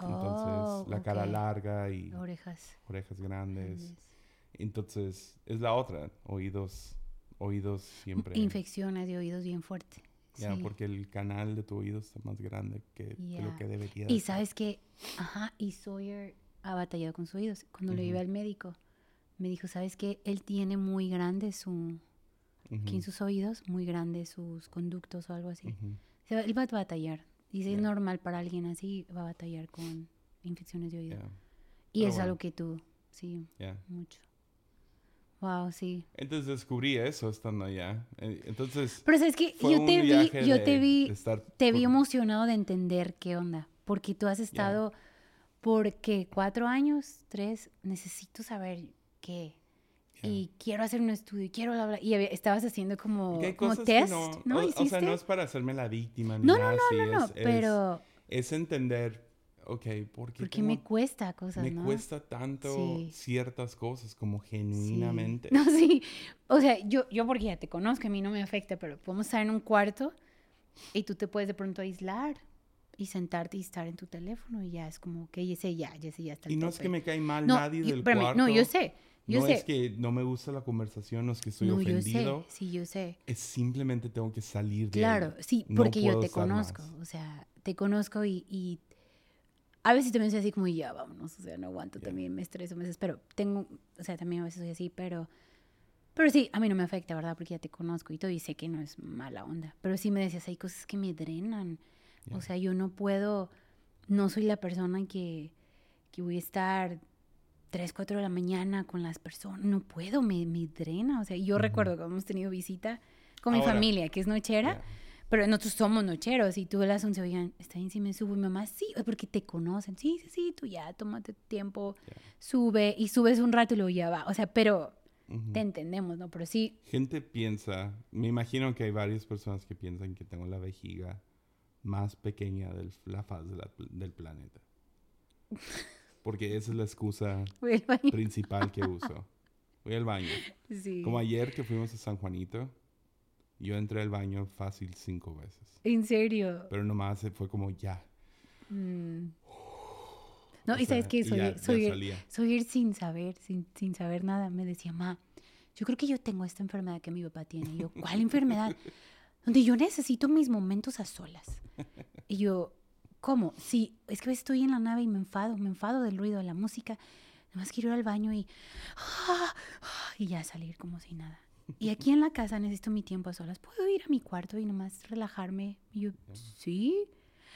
Entonces, Oh, la cara ok. larga y Orejas. orejas grandes. grandes. Entonces, es la otra, oídos, oídos siempre. Infecciones de oídos bien fuerte. Ya, sí. porque el canal de tu oído está más grande que, que lo que debería. de Y estar. sabes que, ajá, y Sawyer ha batallado con sus oídos. Cuando lo Ujú. llevé al médico, me dijo, ¿sabes qué? Él tiene muy grande su, Ujú, aquí en sus oídos, muy grande sus conductos o algo así. ujú. O sea, él va a batallar. Dice, es Ya. normal para alguien así, va a batallar con infecciones de oído. Ya, Y Pero es bueno. algo que tú, sí, ya. mucho. Wow, sí. Entonces descubrí eso estando allá. Eh, Entonces, Pero sabes que yo te vi, yo de- te vi, te vi emocionado de entender qué onda. Porque tú has estado, por qué, cuatro años, tres, necesito saber qué. Y quiero hacer un estudio, y quiero bla, bla. Y estabas haciendo como, test, no, ¿no? o, o sea, ¿Hiciste? no es para hacerme la víctima ni No, no, nada así, no, no, es- es- pero Es, entender, ok, ¿por qué porque tengo- me cuesta cosas, me ¿no? cuesta tanto Sí. ciertas cosas como Sí. genuinamente? [laughs] No, sí. O sea, yo, yo porque ya te conozco, a mí no me afecta, pero podemos estar en un cuarto y tú te puedes de pronto aislar y sentarte y estar en tu teléfono y ya es como que ese ya, ya ese ya está el Y no es que me cae mal No, nadie yo- del espérame, cuarto. No, yo sé, yo no sé. es que no me gusta la conversación, no es que estoy no, ofendido. yo sé, sí, yo sé. Es simplemente tengo que salir de Claro, sí, No porque yo te conozco, más. o sea, te conozco y, y a veces también soy así como ya, vámonos, o sea, no aguanto, Ya. también me estreso, me desespero. Tengo, o sea, también a veces soy así, pero, pero sí, a mí no me afecta, ¿verdad? Porque ya te conozco y todo y sé que no es mala onda, pero sí me decías, hay cosas que me drenan, O sea, yo no puedo, no soy la persona que, que voy a estar 3, 4 de la mañana con las personas, no puedo, me, me drena, o sea, yo recuerdo que hemos tenido visita con mi familia, que es nochera. Ya. Pero nosotros somos nocheros y tú a las 11, oigan, está bien si me subo. Y mi mamá, sí, porque te conocen. Sí, sí, sí, tú ya, tómate tiempo, sube y subes un rato y luego ya va. O sea, pero te entendemos, ¿no? Pero sí, Gente piensa, me imagino que hay varias personas que piensan que tengo la vejiga más pequeña de la faz de la- del planeta. Porque esa es la excusa principal que uso. Voy al baño. Sí. Como ayer que fuimos a San Juanito, yo entré al baño fácil cinco veces. En serio. Pero nomás fue como ya. Mm. No, O y sabes sea, que y soy, ya- ya soy, soy ir sin saber, sin, sin saber nada. Me decía, ma, yo creo que yo tengo esta enfermedad que mi papá tiene. Y yo, ¿cuál enfermedad? Donde yo necesito mis momentos a solas. [laughs] Y yo, ¿cómo? Sí, es que estoy en la nave y me enfado, me enfado del ruido de la música. Nada más quiero ir al baño y, ah, ah, y ya salir como si nada. Y aquí en la casa necesito mi tiempo a solas. ¿Puedo ir a mi cuarto y nomás relajarme? Y yo, sí.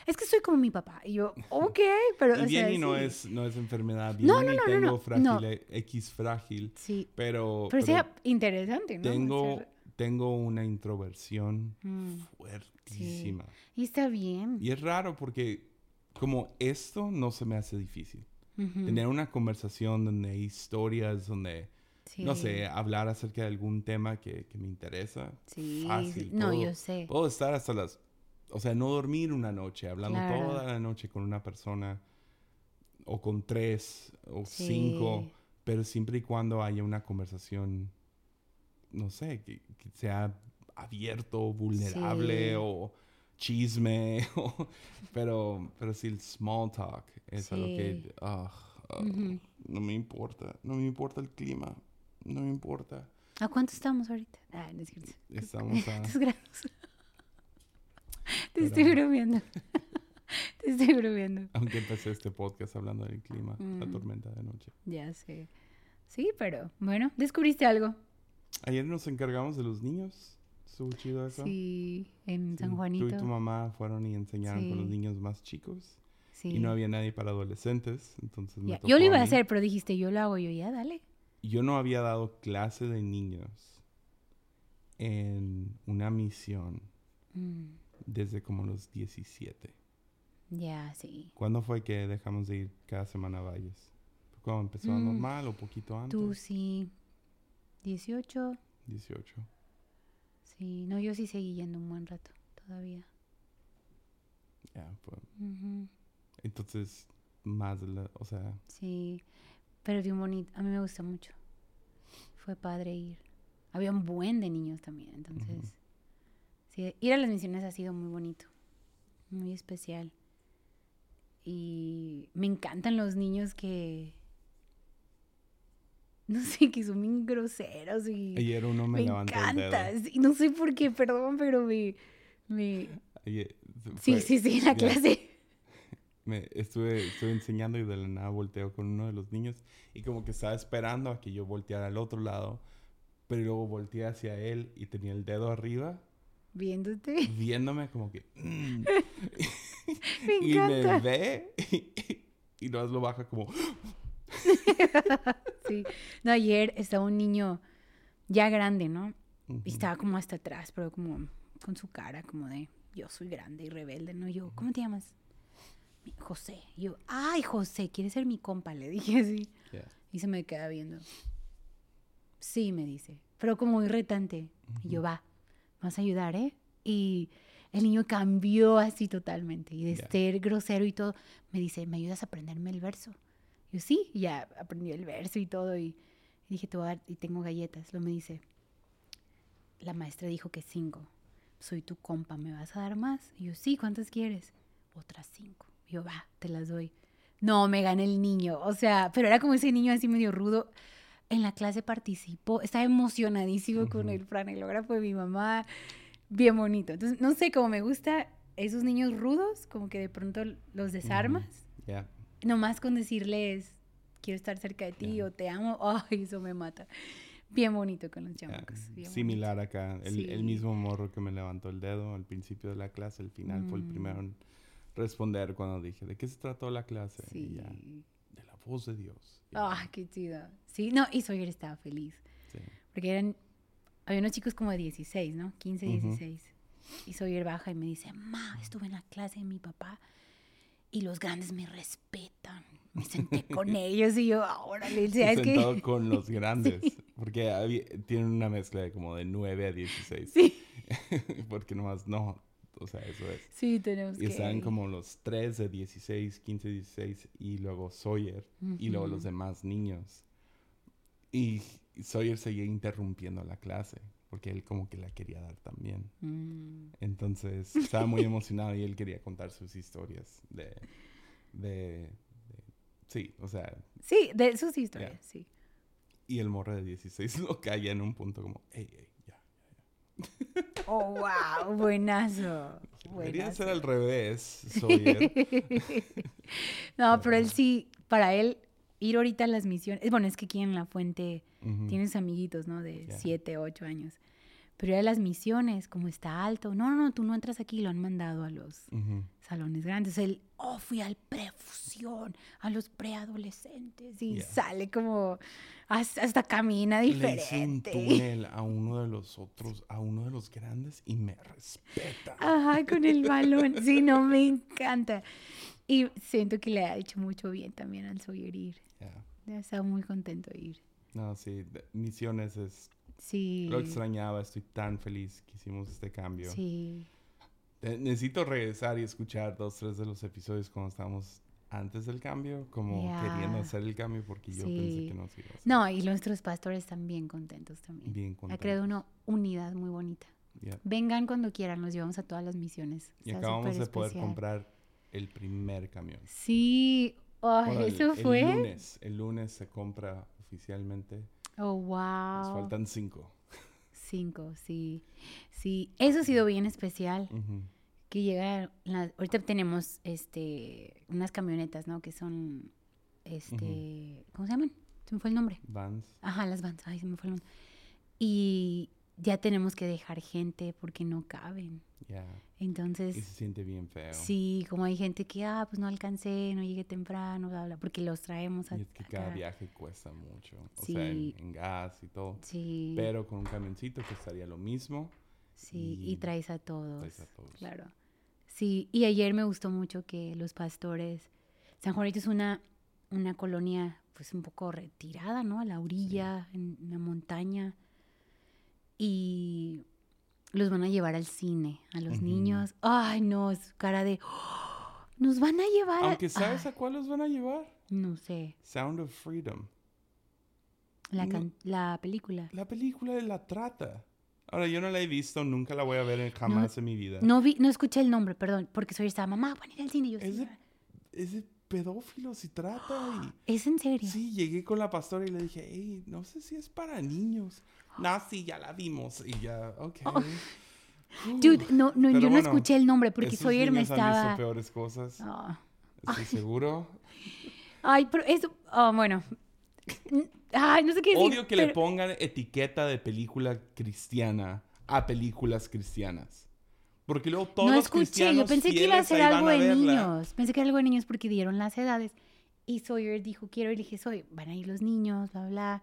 es que soy como mi papá. Y yo, [laughs] ok, pero... Y o sea, bien y no sí. es, no es enfermedad. Bien No, no, no, no, tengo no, frágil, no. eh, X frágil. Sí, Pero, pero pero sea interesante, ¿no? tengo, O sea, tengo una introversión Mm, fuertísima. y está bien. Y es raro porque como esto no se me hace difícil. Ujú, Tener una conversación donde hay historias, donde, no sí, sé, hablar acerca de algún tema que, que me interesa. Sí, fácil, sí. No, puedo- yo sé. Puedo estar hasta las... O sea, no dormir una noche, hablando Claro. toda la noche con una persona, o con tres, o Sí. cinco, pero siempre y cuando haya una conversación, no sé, que, que sea abierto, vulnerable, Sí. o chisme, [laughs] o- pero, pero sí el small talk es algo Sí. que ah, ah, no me importa, no me importa el clima, no me importa. ¿A cuánto estamos ahorita? Ah, no es cierto. Estamos [laughs] a... [laughs] Te Pero- estoy bromeando. Te estoy bromeando. Aunque empecé este podcast hablando del clima, la Mm. tormenta de noche. Ya sé. Sí, pero bueno, descubriste algo. Ayer nos encargamos de los niños. Estuvo chido eso. Sí, en Sí, San Tú Juanito. y tu mamá fueron y enseñaron con los Sí. niños más chicos. Sí. Y no había nadie para adolescentes. Entonces me tocó Yo lo iba a mí. hacer, pero dijiste, yo lo hago yo, ya, dale. Yo no había dado clase de niños en una misión Mm, desde como los 17. ya, sí. ¿Cuándo fue que dejamos de ir cada semana a Valles? ¿Fue ¿Cuando empezó Mm. normal o poquito antes? Tú sí. 18. 18. Sí, no, yo sí seguí yendo un buen rato todavía. Ya, Ujú, Entonces, más la... O sea, Sí, pero bien bonito. A mí me gusta mucho. Fue padre ir. Había un buen de niños también, entonces. Sí, ir a las misiones ha sido muy bonito, muy especial. Y me encantan los niños que. [laughs] No sé, que son bien groseros y. ayer uno me, me levantó el dedo. encanta. Sí, no sé por qué, perdón, pero me. me... Ayer- Sí, fue- sí, sí, en la clase. [laughs] me estuve, estuve enseñando y de la nada volteo con uno de los niños y como que estaba esperando a que yo volteara al otro lado, pero luego volteé hacia él y tenía el dedo arriba Viéndote. viéndome como que... [laughs] mm, Me y me ve y, no lo baja como... [laughs] Sí. No, ayer estaba un niño ya grande, ¿no? Y estaba como hasta atrás, pero como con su cara como de yo soy grande y rebelde, ¿no? Yo, ¿cómo te llamas? "Mi- José. Y yo, ay, José, ¿quieres ser mi compa? Le dije así. Y se me queda viendo. Sí, me dice, pero como irritante. Y yo, va, vas a ayudar, ¿eh? Y el niño cambió así totalmente. Y de ser grosero y todo, me dice, ¿me ayudas a aprenderme el verso? Yo, sí, y ya aprendió el verso y todo. Y, y dije, te voy a dar, y tengo galletas. Lo me dice, la maestra dijo que cinco. Soy tu compa, ¿me vas a dar más? Y yo, sí, ¿cuántas quieres? Otras cinco. Y yo, va, te las doy. No, me gana el niño. O sea, pero era como ese niño así medio rudo. En la clase participó, estaba emocionadísimo con Ujú. el franelógrafo de mi mamá. Bien bonito. Entonces, no sé, como me gusta esos niños rudos, como que de pronto los desarmas. Ya. Nomás con decirles, quiero estar cerca de ti Ya. o te amo, [laughs] ay, eso me mata. Bien bonito con los ya. chamacos. bien Similar acá. El, el Sí. mismo morro que me levantó el dedo al principio de la clase, al final fue el Mm. primero en responder cuando dije, ¿de qué se trató la clase? bonito. Y Sí. ya, de la voz de Dios. Ah, qué chido. Sí, no, y Sawyer estaba feliz. sí. Porque eran, había unos chicos como de 16, ¿no? 15, Ujú. 16. Y Sawyer baja y me dice, ma, estuve en la clase de mi papá y los grandes me respetan. Me senté con ellos y yo, ahora le ¿sabes qué? sentado con [laughs] los grandes. Porque tienen una mezcla de como de 9 a 16. Sí, [laughs] porque nomás no. O sea, eso es. sí, tenemos Y que... estaban como los 3 de 16, 15, 16 y luego Sawyer y luego los demás niños. Y Sawyer seguía interrumpiendo la clase porque él como que la quería dar también. Mm, Entonces estaba muy emocionado y él quería contar sus historias de... de, de- sí, o sea, Sí, de sus historias, sí. y el morro de 16 [laughs] lo calla en un punto como, hey, hey, ya. Oh, wow, buenazo. Debería ser al revés, Sawyer. [laughs] no, pero él sí, para él, ir ahorita a las misiones, bueno, es que aquí en La Fuente tienes amiguitos, ¿no? De Ya. 7, 8 años. Pero ya las misiones, como está alto, no, no, no, tú no entras aquí, lo han mandado a los salones grandes. Él, oh, fui al prefusión, a los preadolescentes. Y Yeah. sale como, hasta, hasta camina Le hice un diferente. túnel a uno de los otros, a uno de los grandes y me respeta. Ajá, con el balón. Sí, no, me encanta. Y siento que le ha hecho mucho bien también al Sawyer ir. Yeah. Ya estaba muy contento de ir. No, sí, misiones es... Sí. Lo extrañaba, estoy tan feliz que hicimos este cambio. Sí. Eh, Necesito regresar y escuchar dos, tres de los episodios cuando estábamos antes del cambio, como Ya. queriendo hacer el cambio porque yo pensé Sí. que no se iba a hacer. No, y nuestros pastores están bien contentos también. Bien Ha contentos. creado una unidad muy bonita. Yeah. Vengan cuando quieran, los llevamos a todas las misiones. Y Está acabamos de poder comprar el primer camión. Sí. Órale, ¿Eso el fue? lunes, el lunes se compra oficialmente. Oh, Nos wow. faltan cinco. Cinco, sí. Sí, eso ha sido bien especial. Que llega, la- ahorita tenemos este unas camionetas, ¿no? Que son, este, ¿cómo se llaman? Se me fue el nombre. Vans. Ajá, las vans, ay, se me fue el nombre. Y ya tenemos que dejar gente porque no caben. Ya. Entonces, Y se siente bien feo. sí, como hay gente que, ah, pues no alcancé, no llegué temprano, bla, bla, porque los traemos a- Y es que cada acá. viaje cuesta mucho. O sea, en, Sí. en gas y todo. Sí, Pero con un camioncito costaría lo mismo. sí, y y traes a todos. traes a todos. Claro. Sí, y ayer me gustó mucho que los pastores, San Juanito es una, una colonia pues un poco retirada, ¿no? A la orilla, en la montaña. Y los van a llevar al cine, a los niños. Ay, no, es cara de... "Oh, nos van a llevar... a-". Aunque ¿sabes Ay, a cuál los van a llevar? no sé, Sound of Freedom. la, No. la película. La película de la trata. Ahora, yo no la he visto, nunca la voy a ver en- jamás en mi vida. No vi, no escuché el nombre, perdón, porque soy estaba, mamá, van a ir al cine. Y yo, Es "Sí, de, es de pedófilos y trata. Y, ¿Es en serio? sí, llegué con la pastora y le dije, hey, no sé si es para niños. No, sí, ya la vimos. Y ya, ok. Oh. Dude, no, no, yo no bueno, escuché el nombre porque Esos Sawyer me niños han visto estaba... peores cosas. Ah. Estoy seguro. Ay, pero eso... ah, bueno. Ay, no sé qué decir. Odio que le pero- pongan etiqueta de película cristiana a películas cristianas. Porque luego todos No los escuché, cristianos yo pensé que iba a ser algo de niños. Pensé que era algo de niños porque dieron las edades. Y Sawyer dijo, quiero. Y dije, Sawyer, van a ir los niños, bla, bla.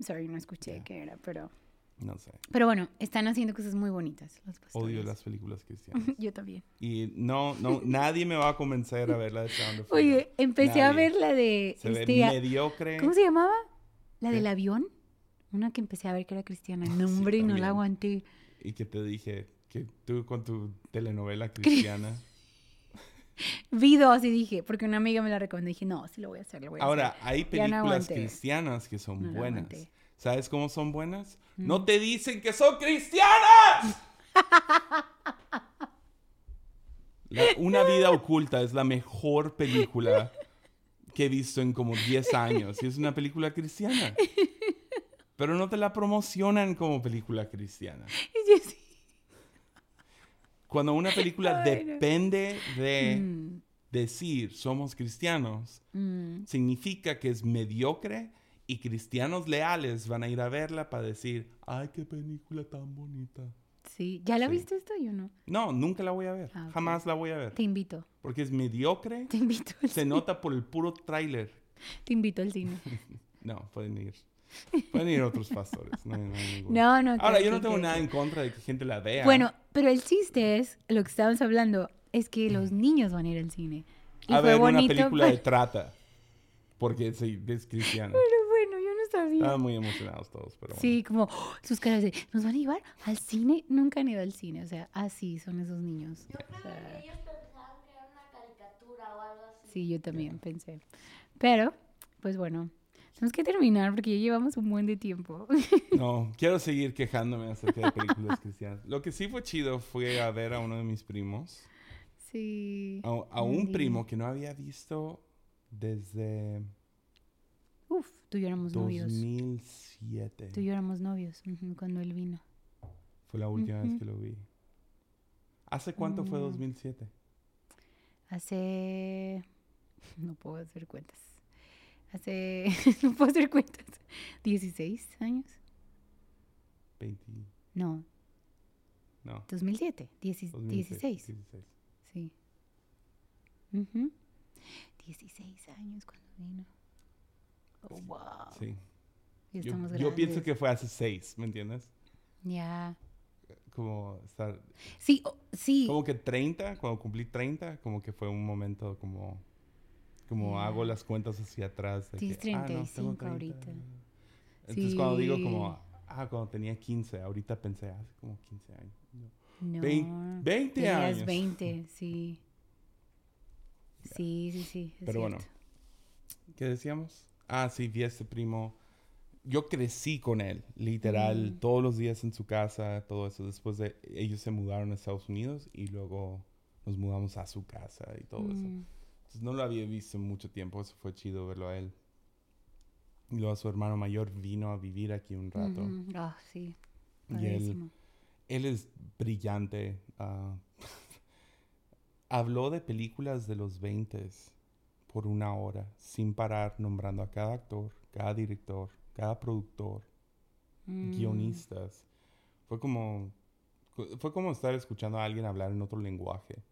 Sorry, no escuché qué era, pero... No sé. Pero bueno, están haciendo cosas muy bonitas los pastores. Odio las películas cristianas. [laughs] Yo también. Y no, no, nadie me va a convencer a ver la de Sound of Freedom. Oye, empecé a ver la de... Se este, ve a- mediocre. ¿Cómo se llamaba? ¿La ¿Qué? del avión? Una que empecé a ver que era cristiana. Ah, No, sí, hombre, no también. la aguanté. Y que te dije que tú con tu telenovela [laughs] cristiana. [laughs] Vi dos y dije, porque una amiga me la recomendó. Dije, no, sí lo voy a hacer, lo voy a Ahora, hacer. hay no películas cristianas que son No buenas. Mm. ¿Sabes cómo son buenas? No te dicen que son cristianas. [laughs] La- Una vida oculta es la mejor película que he visto en como 10 años. Y es una película cristiana. [laughs] Pero no te la promocionan como película cristiana. Y yo. Cuando una [laughs] película Ay, no. depende de Mm, decir somos cristianos, mm. significa que es mediocre y cristianos leales van a ir a verla para decir, ay, qué película tan bonita. Sí. ¿Ya la Sí. viste esto? Yo no. No, nunca la voy a ver. Ah. Jamás la voy a ver. Te invito. Porque es mediocre. Te invito. Se cine. nota por el puro tráiler. Te invito al cine. [laughs] No, pueden ir. Pueden ir otros pastores. No, no ninguno. [laughs] No, no. Ahora, yo no tengo que- nada en contra de que gente la vea. Bueno, pero el chiste es, lo que estábamos hablando, es que los niños van a ir al cine. Y a fue ver bonito. una película de pero- trata. Porque es, es cristiana. [laughs] Pero bueno, yo no sabía. Estaban muy emocionados todos, pero bueno. Sí, como "Oh", sus caras de, ¿nos van a llevar al cine? Nunca han ido al cine, o sea, así son esos niños. Yo O creo sea, que ellos pensaban que era una caricatura o algo así. sí, yo también pensé. Pero, pues bueno, tenemos que terminar porque ya llevamos un buen de tiempo. [laughs] No, quiero seguir quejándome acerca de películas cristianas. Lo que sí fue chido fue a ver a uno de mis primos. sí. A, un primo que no había visto desde Uf, tú y yo éramos novios. 2007. Tú y yo éramos novios cuando él vino. Fue la última vez que lo vi. ¿Hace cuánto fue Mm. 2007? Hace... [laughs] No puedo hacer cuentas. Hace... [laughs] no puedo hacer cuentas. 16 años. 20, No, no. 2007, dieci- 2006, 16. 16. Sí. Ujú. 16 años cuando vino. Oh, wow. Sí. Ya Yo, estamos yo pienso que fue hace seis, ¿me entiendes? Ya. Como estar, Sí, oh, sí. como que 30, cuando cumplí 30, como que fue un momento como, como Ya. hago las cuentas hacia atrás. de Tienes que, ah, no, 35 ahorita. Entonces cuando digo como, ah, cuando tenía 15, ahorita pensé hace como 15 años. No. No. Vein- 20 tenías años. 20, [laughs] sí. Sí, sí, sí. es Pero bueno. cierto. ¿Qué decíamos? Ah, sí, vi a este primo. Yo crecí con él, literal, Mm. todos los días en su casa, todo eso. Después de ellos se mudaron a Estados Unidos y luego nos mudamos a su casa y todo eso. Entonces no lo había visto en mucho tiempo, eso fue chido verlo a él. Y luego su hermano mayor vino a vivir aquí un rato. Ah, sí. Y él, él es brillante. ah, [laughs] habló de películas de los 20 por una hora, sin parar, nombrando a cada actor, cada director, cada productor, Mm, guionistas. Fue como, fue como estar escuchando a alguien hablar en otro lenguaje.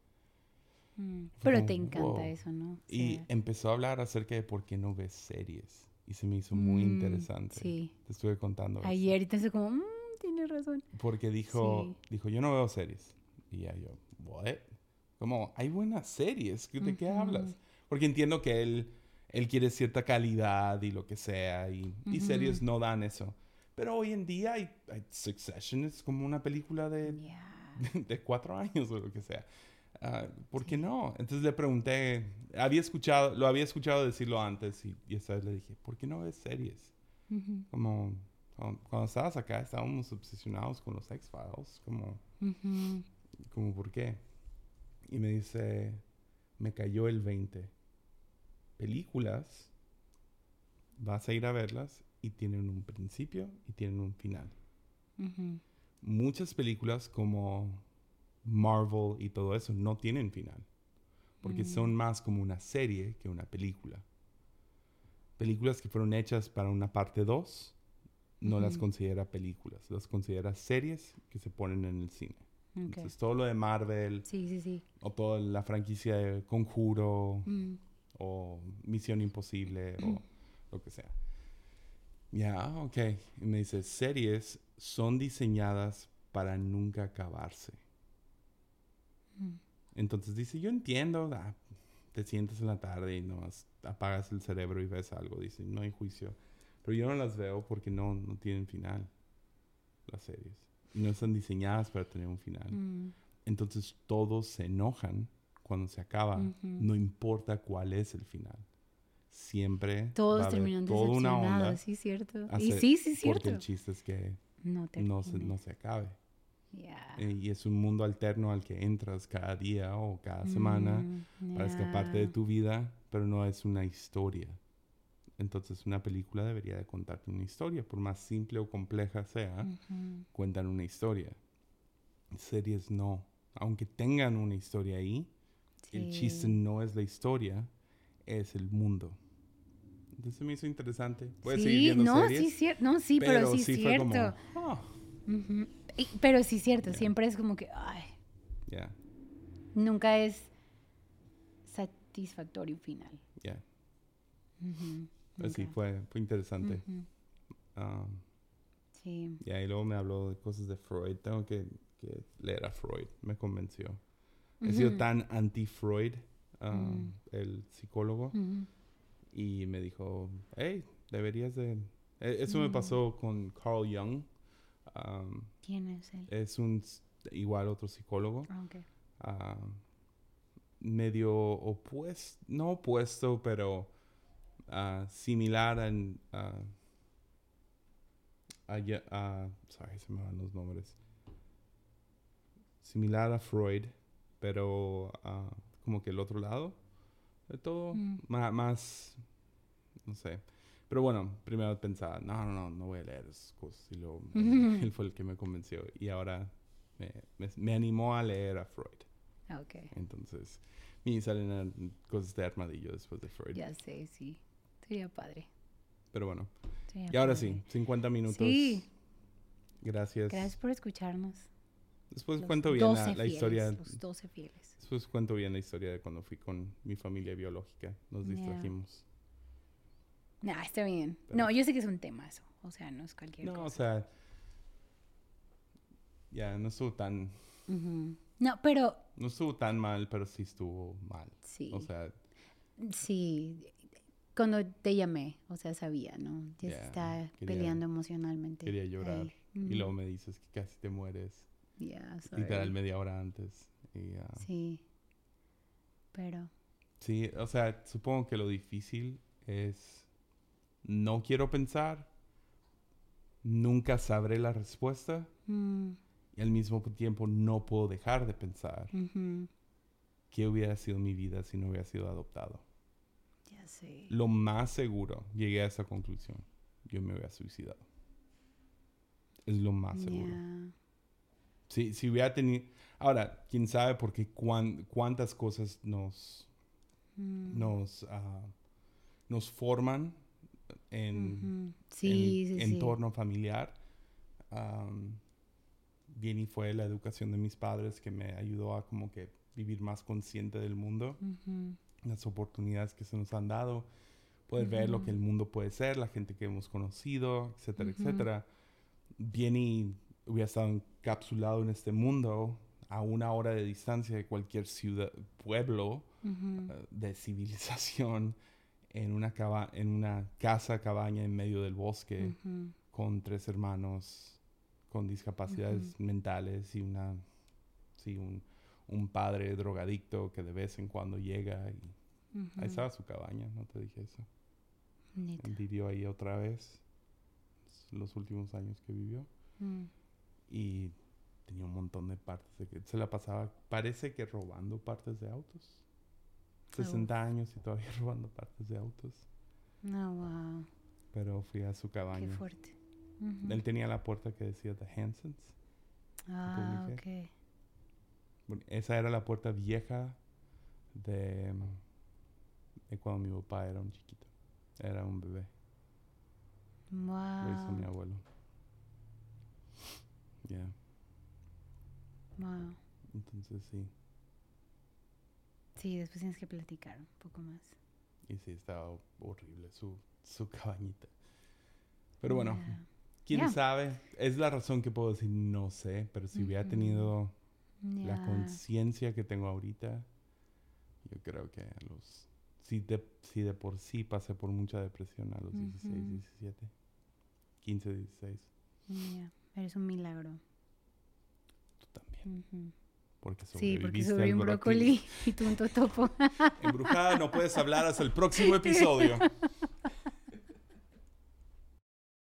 Mm. Pero como, te encanta wow. eso, ¿no? O Y empezó a hablar acerca de por qué no ves series. Y se me hizo muy mm, interesante. Sí. Te estuve contando. eso. Ayer y entonces como, mm, tienes razón. Porque dijo, Sí. dijo, yo no veo series. Y ya yo, ¿what? Como, hay buenas series. ¿De qué Ujú. hablas? Porque entiendo que él, él quiere cierta calidad y lo que sea. Y, y Ujú. series no dan eso. Pero hoy en día hay, hay Succession es como una película de, Ya. [laughs] de cuatro años o lo que sea. Ah, ¿Por qué no? Entonces le pregunté, había escuchado, lo había escuchado decirlo antes y, y esta vez le dije, ¿por qué no ves series? Como cuando, cuando estabas acá estábamos obsesionados con los X-Files, como, como ¿por qué? Y me dice, me cayó el 20. Películas, vas a ir a verlas y tienen un principio y tienen un final. Muchas películas como Marvel y todo eso no tienen final. Porque Mm. son más como una serie que una película. Películas que fueron hechas para una parte 2, no las considera películas, las considera series que se ponen en el cine. Ok. Entonces todo lo de Marvel Sí, sí, sí. o toda la franquicia de Conjuro Mm, o Misión Imposible o lo que sea. Ya, ok. Y me dice, series son diseñadas para nunca acabarse. Mm. Entonces dice, yo entiendo, ah, te sientas en la tarde y nomás apagas el cerebro y ves algo. Dice, no hay juicio. Pero yo no las veo porque no, no tienen final, las series. Y no están diseñadas para tener un final. Mm, Entonces todos se enojan cuando se acaba, Ujú. no importa cuál es el final. Siempre Todos terminan toda una onda. sí, cierto. Y sí, sí, Porque cierto. el chiste es que No no se, no se acabe. Ya. Eh, y es un mundo alterno al que entras cada día o cada semana Mm, para escaparte de tu vida, pero no es una historia. Entonces una película debería de contarte una historia, por más simple o compleja sea, cuentan una historia. Series no. Aunque tengan una historia ahí, el chiste no es la historia, es el mundo. Entonces me hizo interesante. Puedes Sí, seguir viendo no, series. sí, no, sí, pero, sí, fue cierto. como, "Ah. Y- pero sí, cierto, siempre es como que, ay, nunca es satisfactorio final. Ujú, Pues sí, fue, fue interesante. Um, Sí. Ya, y luego me habló de cosas de Freud. Tengo que, que leer a Freud. Me convenció. He sido tan anti-Freud, um, el psicólogo, y me dijo, hey, deberías de... e- Eso me Mm. pasó con Carl Jung. Um, ¿Quién es él? es un, igual otro psicólogo, Ah, ok. ah, medio opuesto, no opuesto, pero ah, similar a, Ye- a- sorry, se me van los nombres. Similar a Freud, pero ah, como que el otro lado de todo, Mm. más, no sé. Pero bueno, primero pensaba, no, no, no, no voy a leer esas cosas. Y luego [laughs] [laughs] él fue el que me convenció. Y ahora me, me- me animó a leer a Freud. Ah, ok. Entonces, y salen cosas de armadillo después de Freud. Ya sé, sí. Sería padre. Pero bueno, sería y ahora padre. sí, 50 minutos. Sí. Gracias. Gracias por escucharnos. Después Los cuento bien 12 la, fieles, historia. Los 12 fieles. Después cuento bien la historia de cuando fui con mi familia biológica. Nos distrajimos. Nah, está bien. Pero- No, yo sé que es un temazo. O sea, no es cualquier No, o cosa. sea. Ya, no estuvo tan. No, pero No estuvo tan mal, pero sí estuvo mal. sí. O sea, sí. Cuando te llamé, o sea, sabía, ¿no? Ya se está quería- peleando emocionalmente. quería llorar. Y luego me dices que casi te mueres. Ya, sorry. Literal media hora antes. Y, Sí. Pero. Sí, o sea, supongo que lo difícil es no quiero pensar, nunca sabré la respuesta mm, y al mismo tiempo no puedo dejar de pensar ujú, qué hubiera sido mi vida si no hubiera sido adoptado. Ya sé. Lo más seguro, llegué a esa conclusión, yo me hubiera suicidado. Es lo más seguro. Si, si hubiera tenido... Ahora, quién sabe porque cuán- cuántas cosas nos, Mm, nos, ah, nos forman en, ujú. Sí, en sí, sí. entorno familiar. Am, bien y fue la educación de mis padres que me ayudó a como que vivir más consciente del mundo, Ujú, las oportunidades que se nos han dado, poder ver lo que el mundo puede ser, la gente que hemos conocido, etcétera, etcétera. Bien y hubiera estado encapsulado en este mundo a una hora de distancia de cualquier ciudad, pueblo, ujú, eh, de civilización en una, caba- en una casa, cabaña en medio del bosque con tres hermanos con discapacidades mentales y una, sí, un, un padre drogadicto que de vez en cuando llega y ahí estaba su cabaña, no te dije eso. Neta. Vivió ahí otra vez los últimos años que vivió Mm. y tenía un montón de partes de que se la pasaba, parece que robando partes de autos. 60 años y todavía [laughs] robando partes de autos. No, wow. Pero fui a su Qué cabaña. fuerte. Ujú. Él tenía la puerta que decía The Hansons. Ah, ok. Bueno, esa era la puerta vieja de, de cuando mi papá era un chiquito. Era un bebé. Lo hizo mi Wow. abuelo. Ya. Wow. Entonces sí. Sí, después tienes que platicar un poco más. Y sí, estaba horrible su, su [laughs] cabañita. Pero bueno, Ya. quién Ya. sabe. Es la razón que puedo decir no sé. Pero si hubiera Ujú. tenido la Ya. conciencia que tengo ahorita, yo creo que a los... Si de, si de por sí pasé por mucha depresión a los 16, Ujú. 17, 15, 16, Ya. Eres un milagro. tú también. Ujú. Porque Sí, porque subí un brócoli y tú un totopo. Embrujada, no puedes hablar hasta el próximo [laughs] episodio.